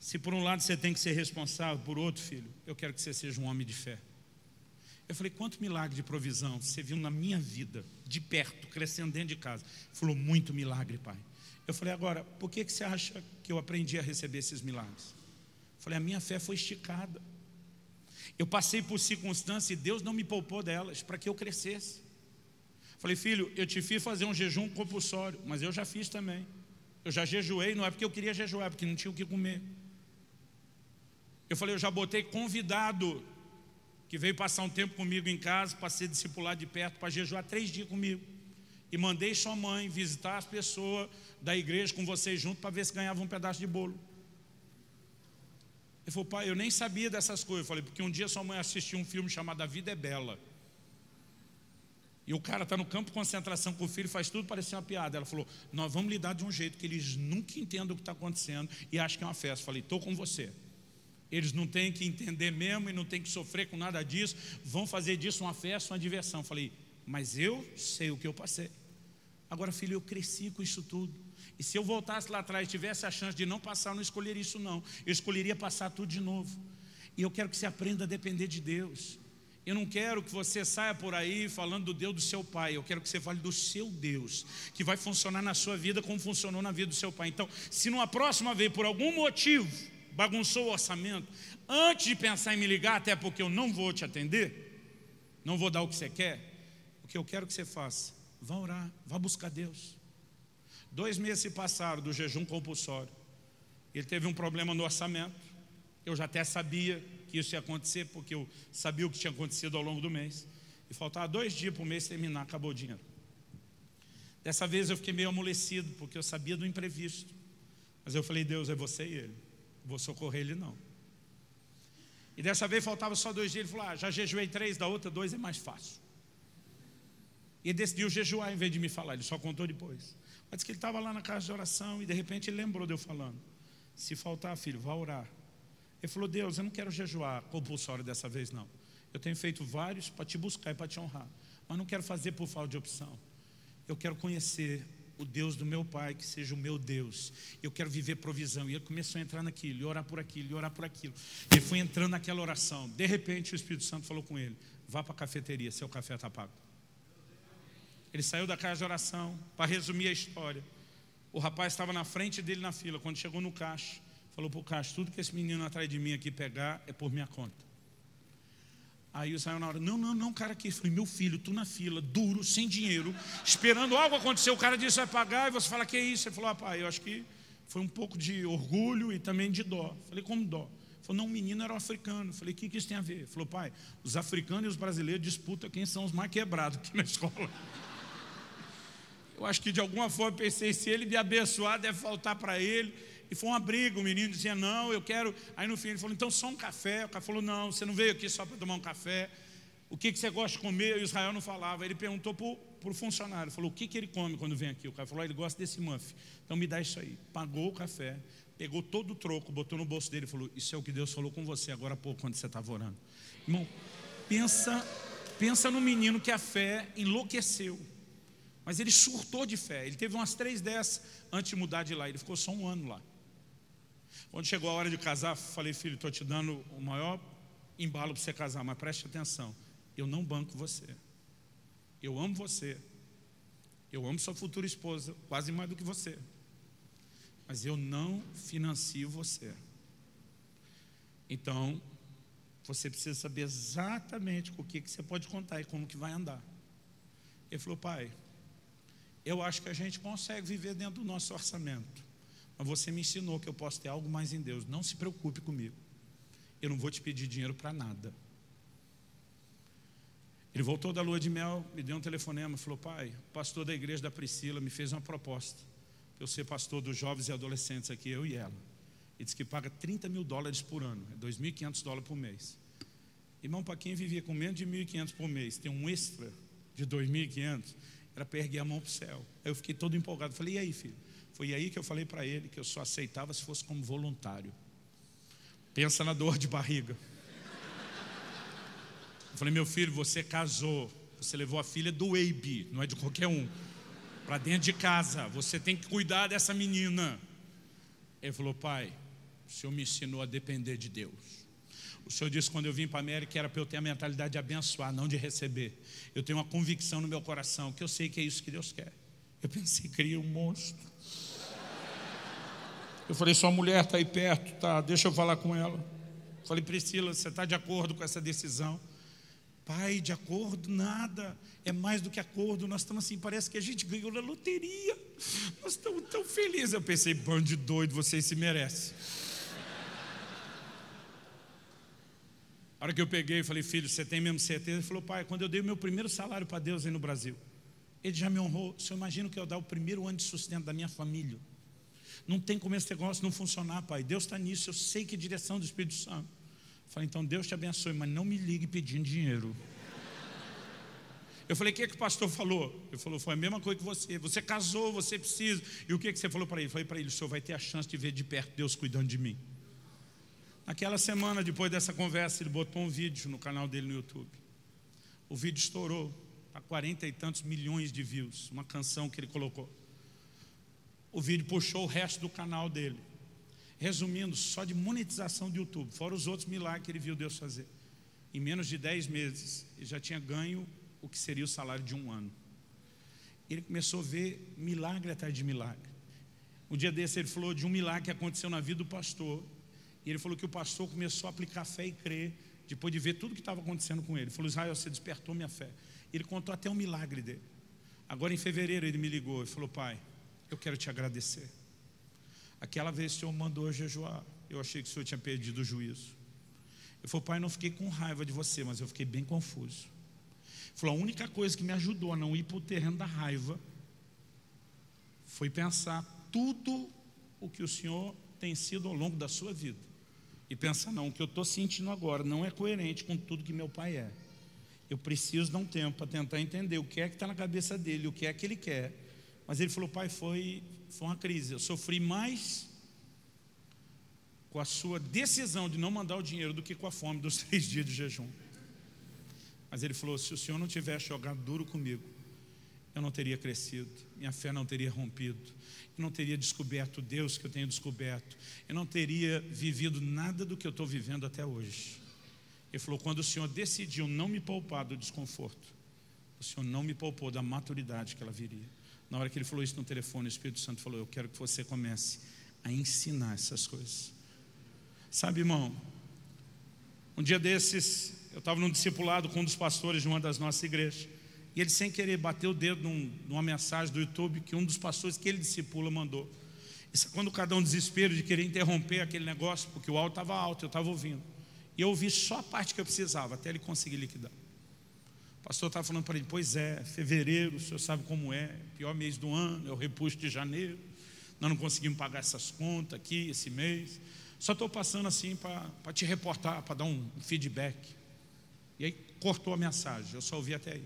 S1: Se por um lado você tem que ser responsável, por outro, filho, eu quero que você seja um homem de fé. Eu falei, quanto milagre de provisão você viu na minha vida, de perto, crescendo dentro de casa. Ele falou, muito milagre, pai. Eu falei, agora, por que, que você acha que eu aprendi a receber esses milagres? Falei, a minha fé foi esticada. Eu passei por circunstâncias e Deus não me poupou delas para que eu crescesse. Falei, filho, eu te fiz fazer um jejum compulsório, mas eu já fiz também. Eu já jejuei, não é porque eu queria jejuar, é porque não tinha o que comer. Eu falei, eu já botei convidado que veio passar um tempo comigo em casa para ser discipulado de perto, para jejuar três dias comigo. E mandei sua mãe visitar as pessoas da igreja com vocês junto para ver se ganhava um pedaço de bolo. Ele falou, pai, eu nem sabia dessas coisas. Eu falei, porque um dia sua mãe assistiu um filme chamado A Vida é Bela. E o cara está no campo de concentração com o filho, faz tudo parecer uma piada. Ela falou: Nós vamos lidar de um jeito que eles nunca entendam o que está acontecendo e acham que é uma festa. Eu falei: Estou com você. Eles não têm que entender mesmo e não têm que sofrer com nada disso. Vão fazer disso uma festa, uma diversão. Eu falei: Mas eu sei o que eu passei. Agora, filho, eu cresci com isso tudo. E se eu voltasse lá atrás e tivesse a chance de não passar, eu não escolheria isso, não. Eu escolheria passar tudo de novo. E eu quero que você aprenda a depender de Deus. Eu não quero que você saia por aí falando do Deus do seu pai. Eu quero que você fale do seu Deus, que vai funcionar na sua vida como funcionou na vida do seu pai. Então, se numa próxima vez, por algum motivo, bagunçou o orçamento, antes de pensar em me ligar, até porque eu não vou te atender, não vou dar o que você quer, o que eu quero que você faça, vá orar, vá buscar Deus. Dois meses se passaram do jejum compulsório. Ele teve um problema no orçamento. Eu já até sabia que isso ia acontecer, porque eu sabia o que tinha acontecido ao longo do mês. E faltava dois dias para o mês terminar, acabou o dinheiro. Dessa vez eu fiquei meio amolecido, porque eu sabia do imprevisto. Mas eu falei, Deus, é você e ele. Vou socorrer ele não. E dessa vez faltava só dois dias. Ele falou, ah, já jejuei três, da outra dois é mais fácil. E ele decidiu jejuar em vez de me falar, ele só contou depois. Mas disse que ele estava lá na casa de oração e de repente ele lembrou de eu falando. Se faltar, filho, vá orar. Ele falou: Deus, eu não quero jejuar compulsório dessa vez, não. Eu tenho feito vários para te buscar e para te honrar, mas não quero fazer por falta de opção. Eu quero conhecer o Deus do meu pai, que seja o meu Deus. Eu quero viver provisão. E ele começou a entrar naquilo, e orar por aquilo, e orar por aquilo. Ele foi entrando naquela oração. De repente, o Espírito Santo falou com ele: Vá para a cafeteria, seu café está pago. Ele saiu da casa de oração, para resumir a história. O rapaz estava na frente dele na fila. Quando chegou no caixa, Falou para o Castro, tudo que esse menino atrás de mim aqui pegar é por minha conta. Aí o Israel na hora, não, não, não, cara aqui. Falei, meu filho, tu na fila, duro, sem dinheiro, esperando algo acontecer. O cara disse, vai pagar, e você fala, que é isso? Ele falou, ah, pai, eu acho que foi um pouco de orgulho e também de dó. Falei, como dó? Falou, não, o menino era um africano. Falei, o que, que isso tem a ver? Ele falou, pai, os africanos e os brasileiros disputam quem são os mais quebrados aqui na escola. Eu acho que de alguma forma pensei, se ele me abençoar, deve faltar para ele. E foi uma briga, o menino dizia, não, eu quero. Aí no fim ele falou, então só um café. O cara falou, não, você não veio aqui só para tomar um café. O que, que você gosta de comer? E Israel não falava. Ele perguntou para o funcionário, falou, o que, que ele come quando vem aqui? O cara falou, ele gosta desse muff. Então me dá isso aí. Pagou o café, pegou todo o troco, botou no bolso dele e falou, isso é o que Deus falou com você agora há pouco, quando você estava orando. Irmão, pensa, pensa no menino que a fé enlouqueceu. Mas ele surtou de fé. Ele teve umas três dessas antes de mudar de lá. Ele ficou só um ano lá. Quando chegou a hora de casar, falei, filho, estou te dando o maior embalo para você casar, mas preste atenção, eu não banco você. Eu amo você. Eu amo sua futura esposa, quase mais do que você. Mas eu não financio você. Então, você precisa saber exatamente com o que, que você pode contar e como que vai andar. Ele falou, pai, eu acho que a gente consegue viver dentro do nosso orçamento. Mas você me ensinou que eu posso ter algo mais em Deus. Não se preocupe comigo. Eu não vou te pedir dinheiro para nada. Ele voltou da lua de mel, me deu um telefonema, falou: Pai, pastor da igreja da Priscila me fez uma proposta. Eu ser pastor dos jovens e adolescentes aqui, eu e ela. E disse que paga 30 mil dólares por ano, é 2.500 dólares por mês. Irmão, para quem vivia com menos de 1.500 por mês, tem um extra de 2.500, era para erguer a mão para o céu. Aí eu fiquei todo empolgado. Falei: E aí, filho? Foi aí que eu falei para ele que eu só aceitava se fosse como voluntário. Pensa na dor de barriga. Eu falei, meu filho, você casou, você levou a filha do Eibe, não é de qualquer um, para dentro de casa, você tem que cuidar dessa menina. Ele falou, pai, o senhor me ensinou a depender de Deus. O senhor disse quando eu vim para a América era para eu ter a mentalidade de abençoar, não de receber. Eu tenho uma convicção no meu coração que eu sei que é isso que Deus quer. Eu pensei, cria um monstro. Eu falei, sua mulher está aí perto, tá? Deixa eu falar com ela. Falei, Priscila, você está de acordo com essa decisão? Pai, de acordo, nada. É mais do que acordo. Nós estamos assim, parece que a gente ganhou na loteria. Nós estamos tão felizes. Eu pensei, bando de doido, vocês se merecem. A hora que eu peguei falei, filho, você tem mesmo certeza? Ele falou, pai, quando eu dei o meu primeiro salário para Deus aí no Brasil, ele já me honrou. Você imagina que eu dar o primeiro ano de sustento da minha família? Não tem como esse negócio não funcionar, pai. Deus está nisso, eu sei que é direção do Espírito Santo. Eu falei, então Deus te abençoe, mas não me ligue pedindo dinheiro. Eu falei, o que, é que o pastor falou? Ele falou, foi a mesma coisa que você. Você casou, você precisa. E o que, é que você falou para ele? Eu falei para ele, o senhor vai ter a chance de ver de perto Deus cuidando de mim. Naquela semana, depois dessa conversa, ele botou um vídeo no canal dele no YouTube. O vídeo estourou, a quarenta e tantos milhões de views, uma canção que ele colocou. O vídeo puxou o resto do canal dele. Resumindo, só de monetização do YouTube, fora os outros milagres que ele viu Deus fazer. Em menos de 10 meses, ele já tinha ganho o que seria o salário de um ano. Ele começou a ver milagre atrás de milagre. Um dia desse ele falou de um milagre que aconteceu na vida do pastor. E ele falou que o pastor começou a aplicar fé e crer, depois de ver tudo que estava acontecendo com ele. Ele falou, Israel, você despertou minha fé. Ele contou até um milagre dele. Agora em fevereiro ele me ligou e falou, pai, eu quero te agradecer. Aquela vez o Senhor mandou jejuar. Eu achei que o Senhor tinha perdido o juízo. Eu falei, pai, não fiquei com raiva de você, mas eu fiquei bem confuso. Ele falou, a única coisa que me ajudou a não ir para o terreno da raiva foi pensar tudo o que o Senhor tem sido ao longo da sua vida. E pensar, não, o que eu estou sentindo agora não é coerente com tudo que meu pai é. Eu preciso dar um tempo para tentar entender o que é que está na cabeça dele, o que é que ele quer. Mas ele falou, pai, foi foi uma crise. Eu sofri mais com a sua decisão de não mandar o dinheiro do que com a fome dos três dias de jejum. Mas ele falou: se o senhor não tivesse jogado duro comigo, eu não teria crescido, minha fé não teria rompido, eu não teria descoberto Deus que eu tenho descoberto, eu não teria vivido nada do que eu estou vivendo até hoje. Ele falou: quando o Senhor decidiu não me poupar do desconforto, o Senhor não me poupou da maturidade que ela viria. Na hora que ele falou isso no telefone, o Espírito Santo falou: Eu quero que você comece a ensinar essas coisas. Sabe, irmão, um dia desses, eu estava num discipulado com um dos pastores de uma das nossas igrejas. E ele, sem querer, bateu o dedo num, numa mensagem do YouTube que um dos pastores que ele discipula mandou. Isso é quando cada um desespero de querer interromper aquele negócio, porque o áudio estava alto, eu estava ouvindo. E eu ouvi só a parte que eu precisava, até ele conseguir liquidar. O pastor estava falando para ele, pois é, fevereiro, o senhor sabe como é, pior mês do ano, é o repuxo de janeiro, nós não conseguimos pagar essas contas aqui, esse mês. Só estou passando assim para te reportar, para dar um feedback. E aí cortou a mensagem, eu só ouvi até aí.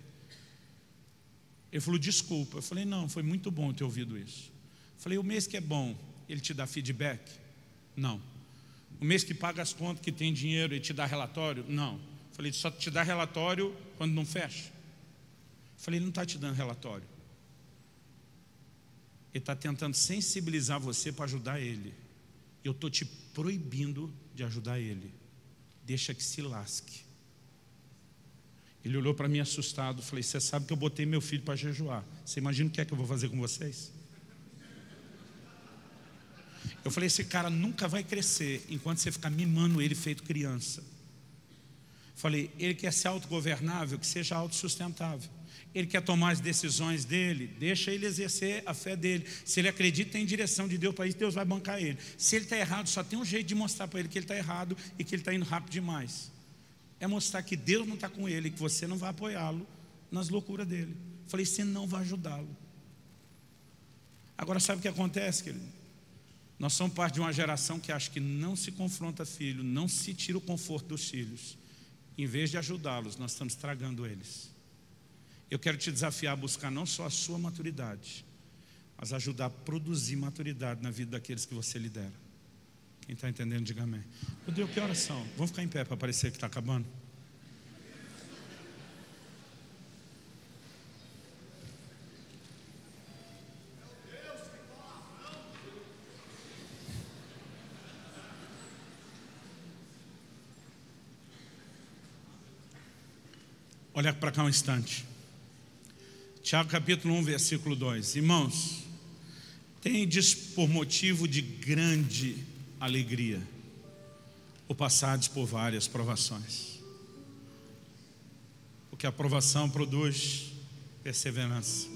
S1: Ele falou, desculpa. Eu falei, não, foi muito bom ter ouvido isso. Eu falei, o mês que é bom, ele te dá feedback? Não. O mês que paga as contas, que tem dinheiro, ele te dá relatório? Não. Falei, só te dá relatório quando não fecha. Falei, ele não está te dando relatório. Ele está tentando sensibilizar você para ajudar ele. Eu estou te proibindo de ajudar ele. Deixa que se lasque. Ele olhou para mim assustado. Falei, você sabe que eu botei meu filho para jejuar. Você imagina o que é que eu vou fazer com vocês? Eu falei, esse cara nunca vai crescer enquanto você ficar mimando ele feito criança. Falei, ele quer ser autogovernável, que seja autossustentável. Ele quer tomar as decisões dele, deixa ele exercer a fé dele. Se ele acredita em direção de Deus para isso, Deus vai bancar ele. Se ele está errado, só tem um jeito de mostrar para ele que ele está errado e que ele está indo rápido demais. É mostrar que Deus não está com ele, que você não vai apoiá-lo nas loucuras dele. Falei, você não vai ajudá-lo. Agora, sabe o que acontece, querido? Nós somos parte de uma geração que acha que não se confronta filho, não se tira o conforto dos filhos em vez de ajudá-los, nós estamos estragando eles. Eu quero te desafiar a buscar não só a sua maturidade, mas ajudar a produzir maturidade na vida daqueles que você lidera. Quem está entendendo, diga amém. Meu Deus, que oração. Vamos ficar em pé para parecer que está acabando? Olha para cá um instante. Tiago capítulo 1, versículo 2. Irmãos, tendes por motivo de grande alegria o passados por várias provações. Porque a aprovação produz perseverança,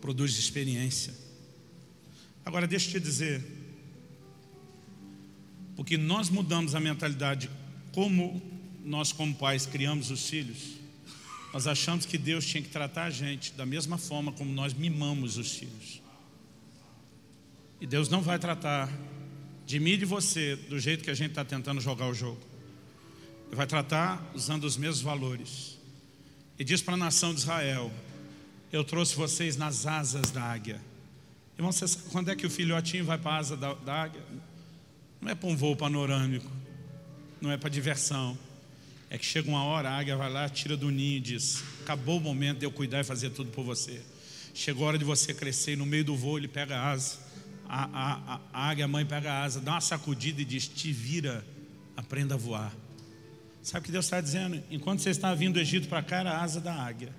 S1: produz experiência. Agora, deixa eu te dizer, porque nós mudamos a mentalidade como nós, como pais, criamos os filhos, nós achamos que Deus tinha que tratar a gente da mesma forma como nós mimamos os filhos. E Deus não vai tratar de mim e de você do jeito que a gente está tentando jogar o jogo. Ele vai tratar usando os mesmos valores. E diz para a nação de Israel: Eu trouxe vocês nas asas da águia. Irmão, vocês, quando é que o filhotinho vai para a asa da, da águia? Não é para um voo panorâmico, não é para diversão. É que chega uma hora, a águia vai lá, tira do ninho e diz: Acabou o momento de eu cuidar e fazer tudo por você. Chegou a hora de você crescer, e no meio do voo ele pega a asa. A, a, a, águia, mãe, pega a asa, dá uma sacudida e diz: Te vira, aprenda a voar. Sabe o que Deus está dizendo? Enquanto você está vindo do Egito para cá, era a asa da águia.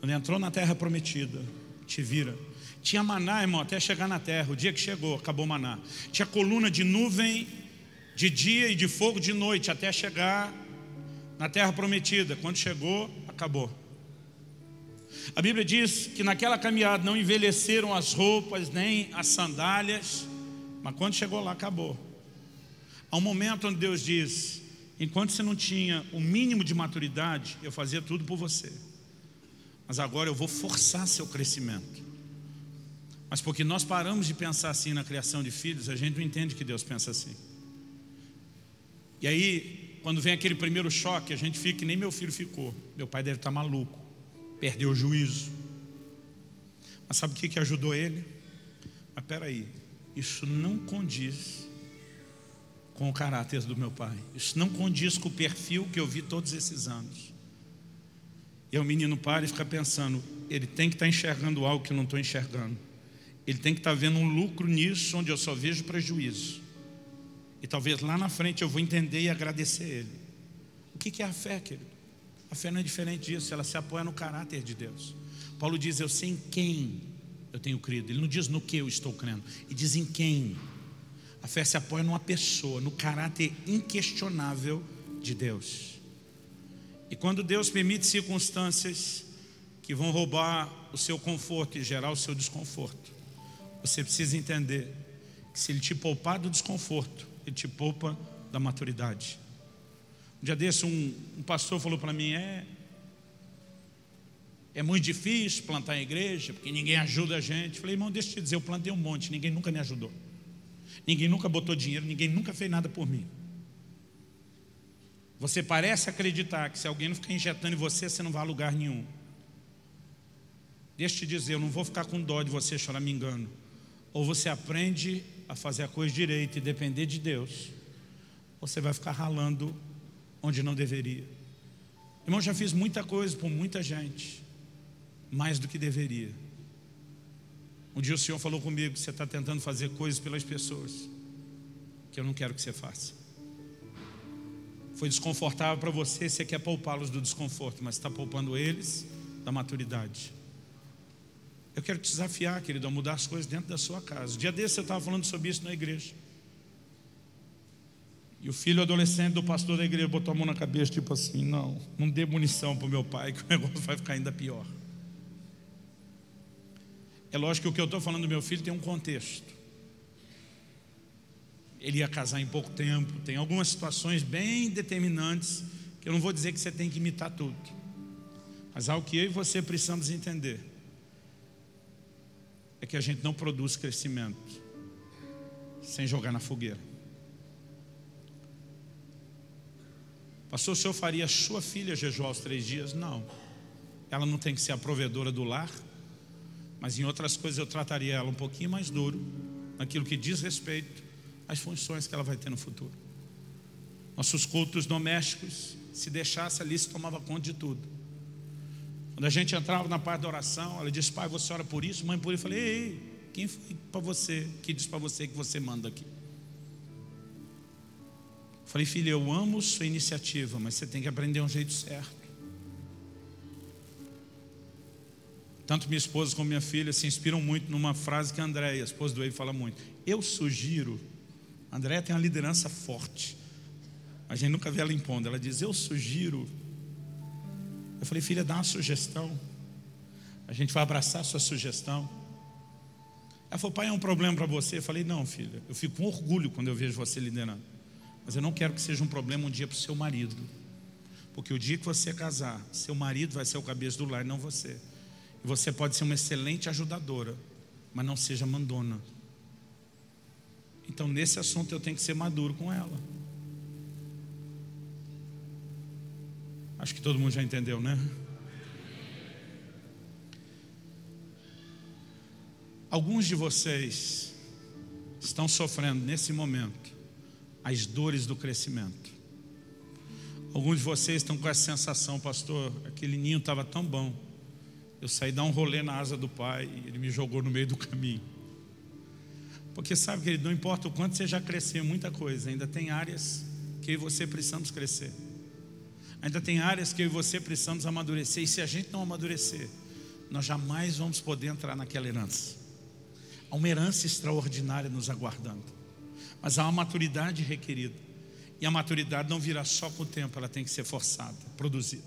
S1: Quando entrou na terra prometida, te vira. Tinha maná, irmão, até chegar na terra. O dia que chegou, acabou o maná. Tinha coluna de nuvem de dia e de fogo de noite, até chegar na terra prometida. Quando chegou, acabou. A Bíblia diz que naquela caminhada não envelheceram as roupas, nem as sandálias, mas quando chegou lá, acabou. Há um momento onde Deus diz: Enquanto você não tinha o mínimo de maturidade, eu fazia tudo por você. Mas agora eu vou forçar seu crescimento. Mas porque nós paramos de pensar assim na criação de filhos, a gente não entende que Deus pensa assim. E aí, quando vem aquele primeiro choque, a gente fica que nem meu filho ficou. Meu pai deve estar maluco, perdeu o juízo. Mas sabe o que, que ajudou ele? Mas peraí, isso não condiz com o caráter do meu pai. Isso não condiz com o perfil que eu vi todos esses anos. E o menino para e fica pensando, ele tem que estar tá enxergando algo que eu não estou enxergando. Ele tem que estar tá vendo um lucro nisso onde eu só vejo prejuízo. E talvez lá na frente eu vou entender e agradecer ele. O que é a fé, querido? A fé não é diferente disso, ela se apoia no caráter de Deus. Paulo diz: Eu sei em quem eu tenho crido. Ele não diz no que eu estou crendo, ele diz em quem. A fé se apoia numa pessoa, no caráter inquestionável de Deus. E quando Deus permite circunstâncias que vão roubar o seu conforto e gerar o seu desconforto, você precisa entender que se Ele te poupar do desconforto, Ele te poupa da maturidade. Um dia desse, um, um pastor falou para mim: é, é muito difícil plantar em igreja, porque ninguém ajuda a gente. Falei, irmão, deixa eu te dizer, eu plantei um monte, ninguém nunca me ajudou. Ninguém nunca botou dinheiro, ninguém nunca fez nada por mim. Você parece acreditar que se alguém não ficar injetando em você, você não vai a lugar nenhum. Deixa eu te dizer, eu não vou ficar com dó de você chorar me engano. Ou você aprende a fazer a coisa direita e depender de Deus, ou você vai ficar ralando onde não deveria. Irmão, já fiz muita coisa por muita gente, mais do que deveria. Um dia o Senhor falou comigo que você está tentando fazer coisas pelas pessoas que eu não quero que você faça. Foi desconfortável para você, você quer poupá-los do desconforto, mas está poupando eles da maturidade. Eu quero te desafiar, querido, a mudar as coisas dentro da sua casa. O dia desse eu estava falando sobre isso na igreja. E o filho adolescente do pastor da igreja botou a mão na cabeça, tipo assim: não, não dê munição para o meu pai, que o negócio vai ficar ainda pior. É lógico que o que eu estou falando do meu filho tem um contexto. Ele ia casar em pouco tempo, tem algumas situações bem determinantes que eu não vou dizer que você tem que imitar tudo. Mas algo que eu e você precisamos entender é que a gente não produz crescimento sem jogar na fogueira. Pastor, o senhor faria sua filha jejuar os três dias? Não. Ela não tem que ser a provedora do lar, mas em outras coisas eu trataria ela um pouquinho mais duro, naquilo que diz respeito às funções que ela vai ter no futuro. Nossos cultos domésticos, se deixasse ali, se tomava conta de tudo. Quando a gente entrava na parte da oração, ela disse: Pai, você ora por isso, mãe por isso. Eu falei: Ei, quem foi para você que disse para você que você manda aqui? Falei, filha, eu amo sua iniciativa, mas você tem que aprender um jeito certo. Tanto minha esposa como minha filha se inspiram muito numa frase que a Andréia, a esposa do Ei, fala muito. Eu sugiro, a Andréia tem uma liderança forte. A gente nunca vê ela impondo. Ela diz, eu sugiro Eu falei, filha, dá uma sugestão. A gente vai abraçar a sua sugestão. Ela falou, pai, é um problema para você? Eu falei, não, filha, eu fico com orgulho quando eu vejo você liderando. Mas eu não quero que seja um problema um dia para o seu marido. Porque o dia que você casar, seu marido vai ser o cabeça do lar, não você. E você pode ser uma excelente ajudadora, mas não seja mandona. Então, nesse assunto, eu tenho que ser maduro com ela. Acho que todo mundo já entendeu, né? Alguns de vocês estão sofrendo nesse momento as dores do crescimento. Alguns de vocês estão com essa sensação, pastor, aquele ninho estava tão bom. Eu saí dar um rolê na asa do pai e ele me jogou no meio do caminho. Porque sabe, querido, não importa o quanto você já cresceu muita coisa, ainda tem áreas que eu e você precisamos crescer. Ainda tem áreas que eu e você precisamos amadurecer. E se a gente não amadurecer, nós jamais vamos poder entrar naquela herança. Há uma herança extraordinária nos aguardando. Mas há uma maturidade requerida. E a maturidade não virá só com o tempo, ela tem que ser forçada, produzida.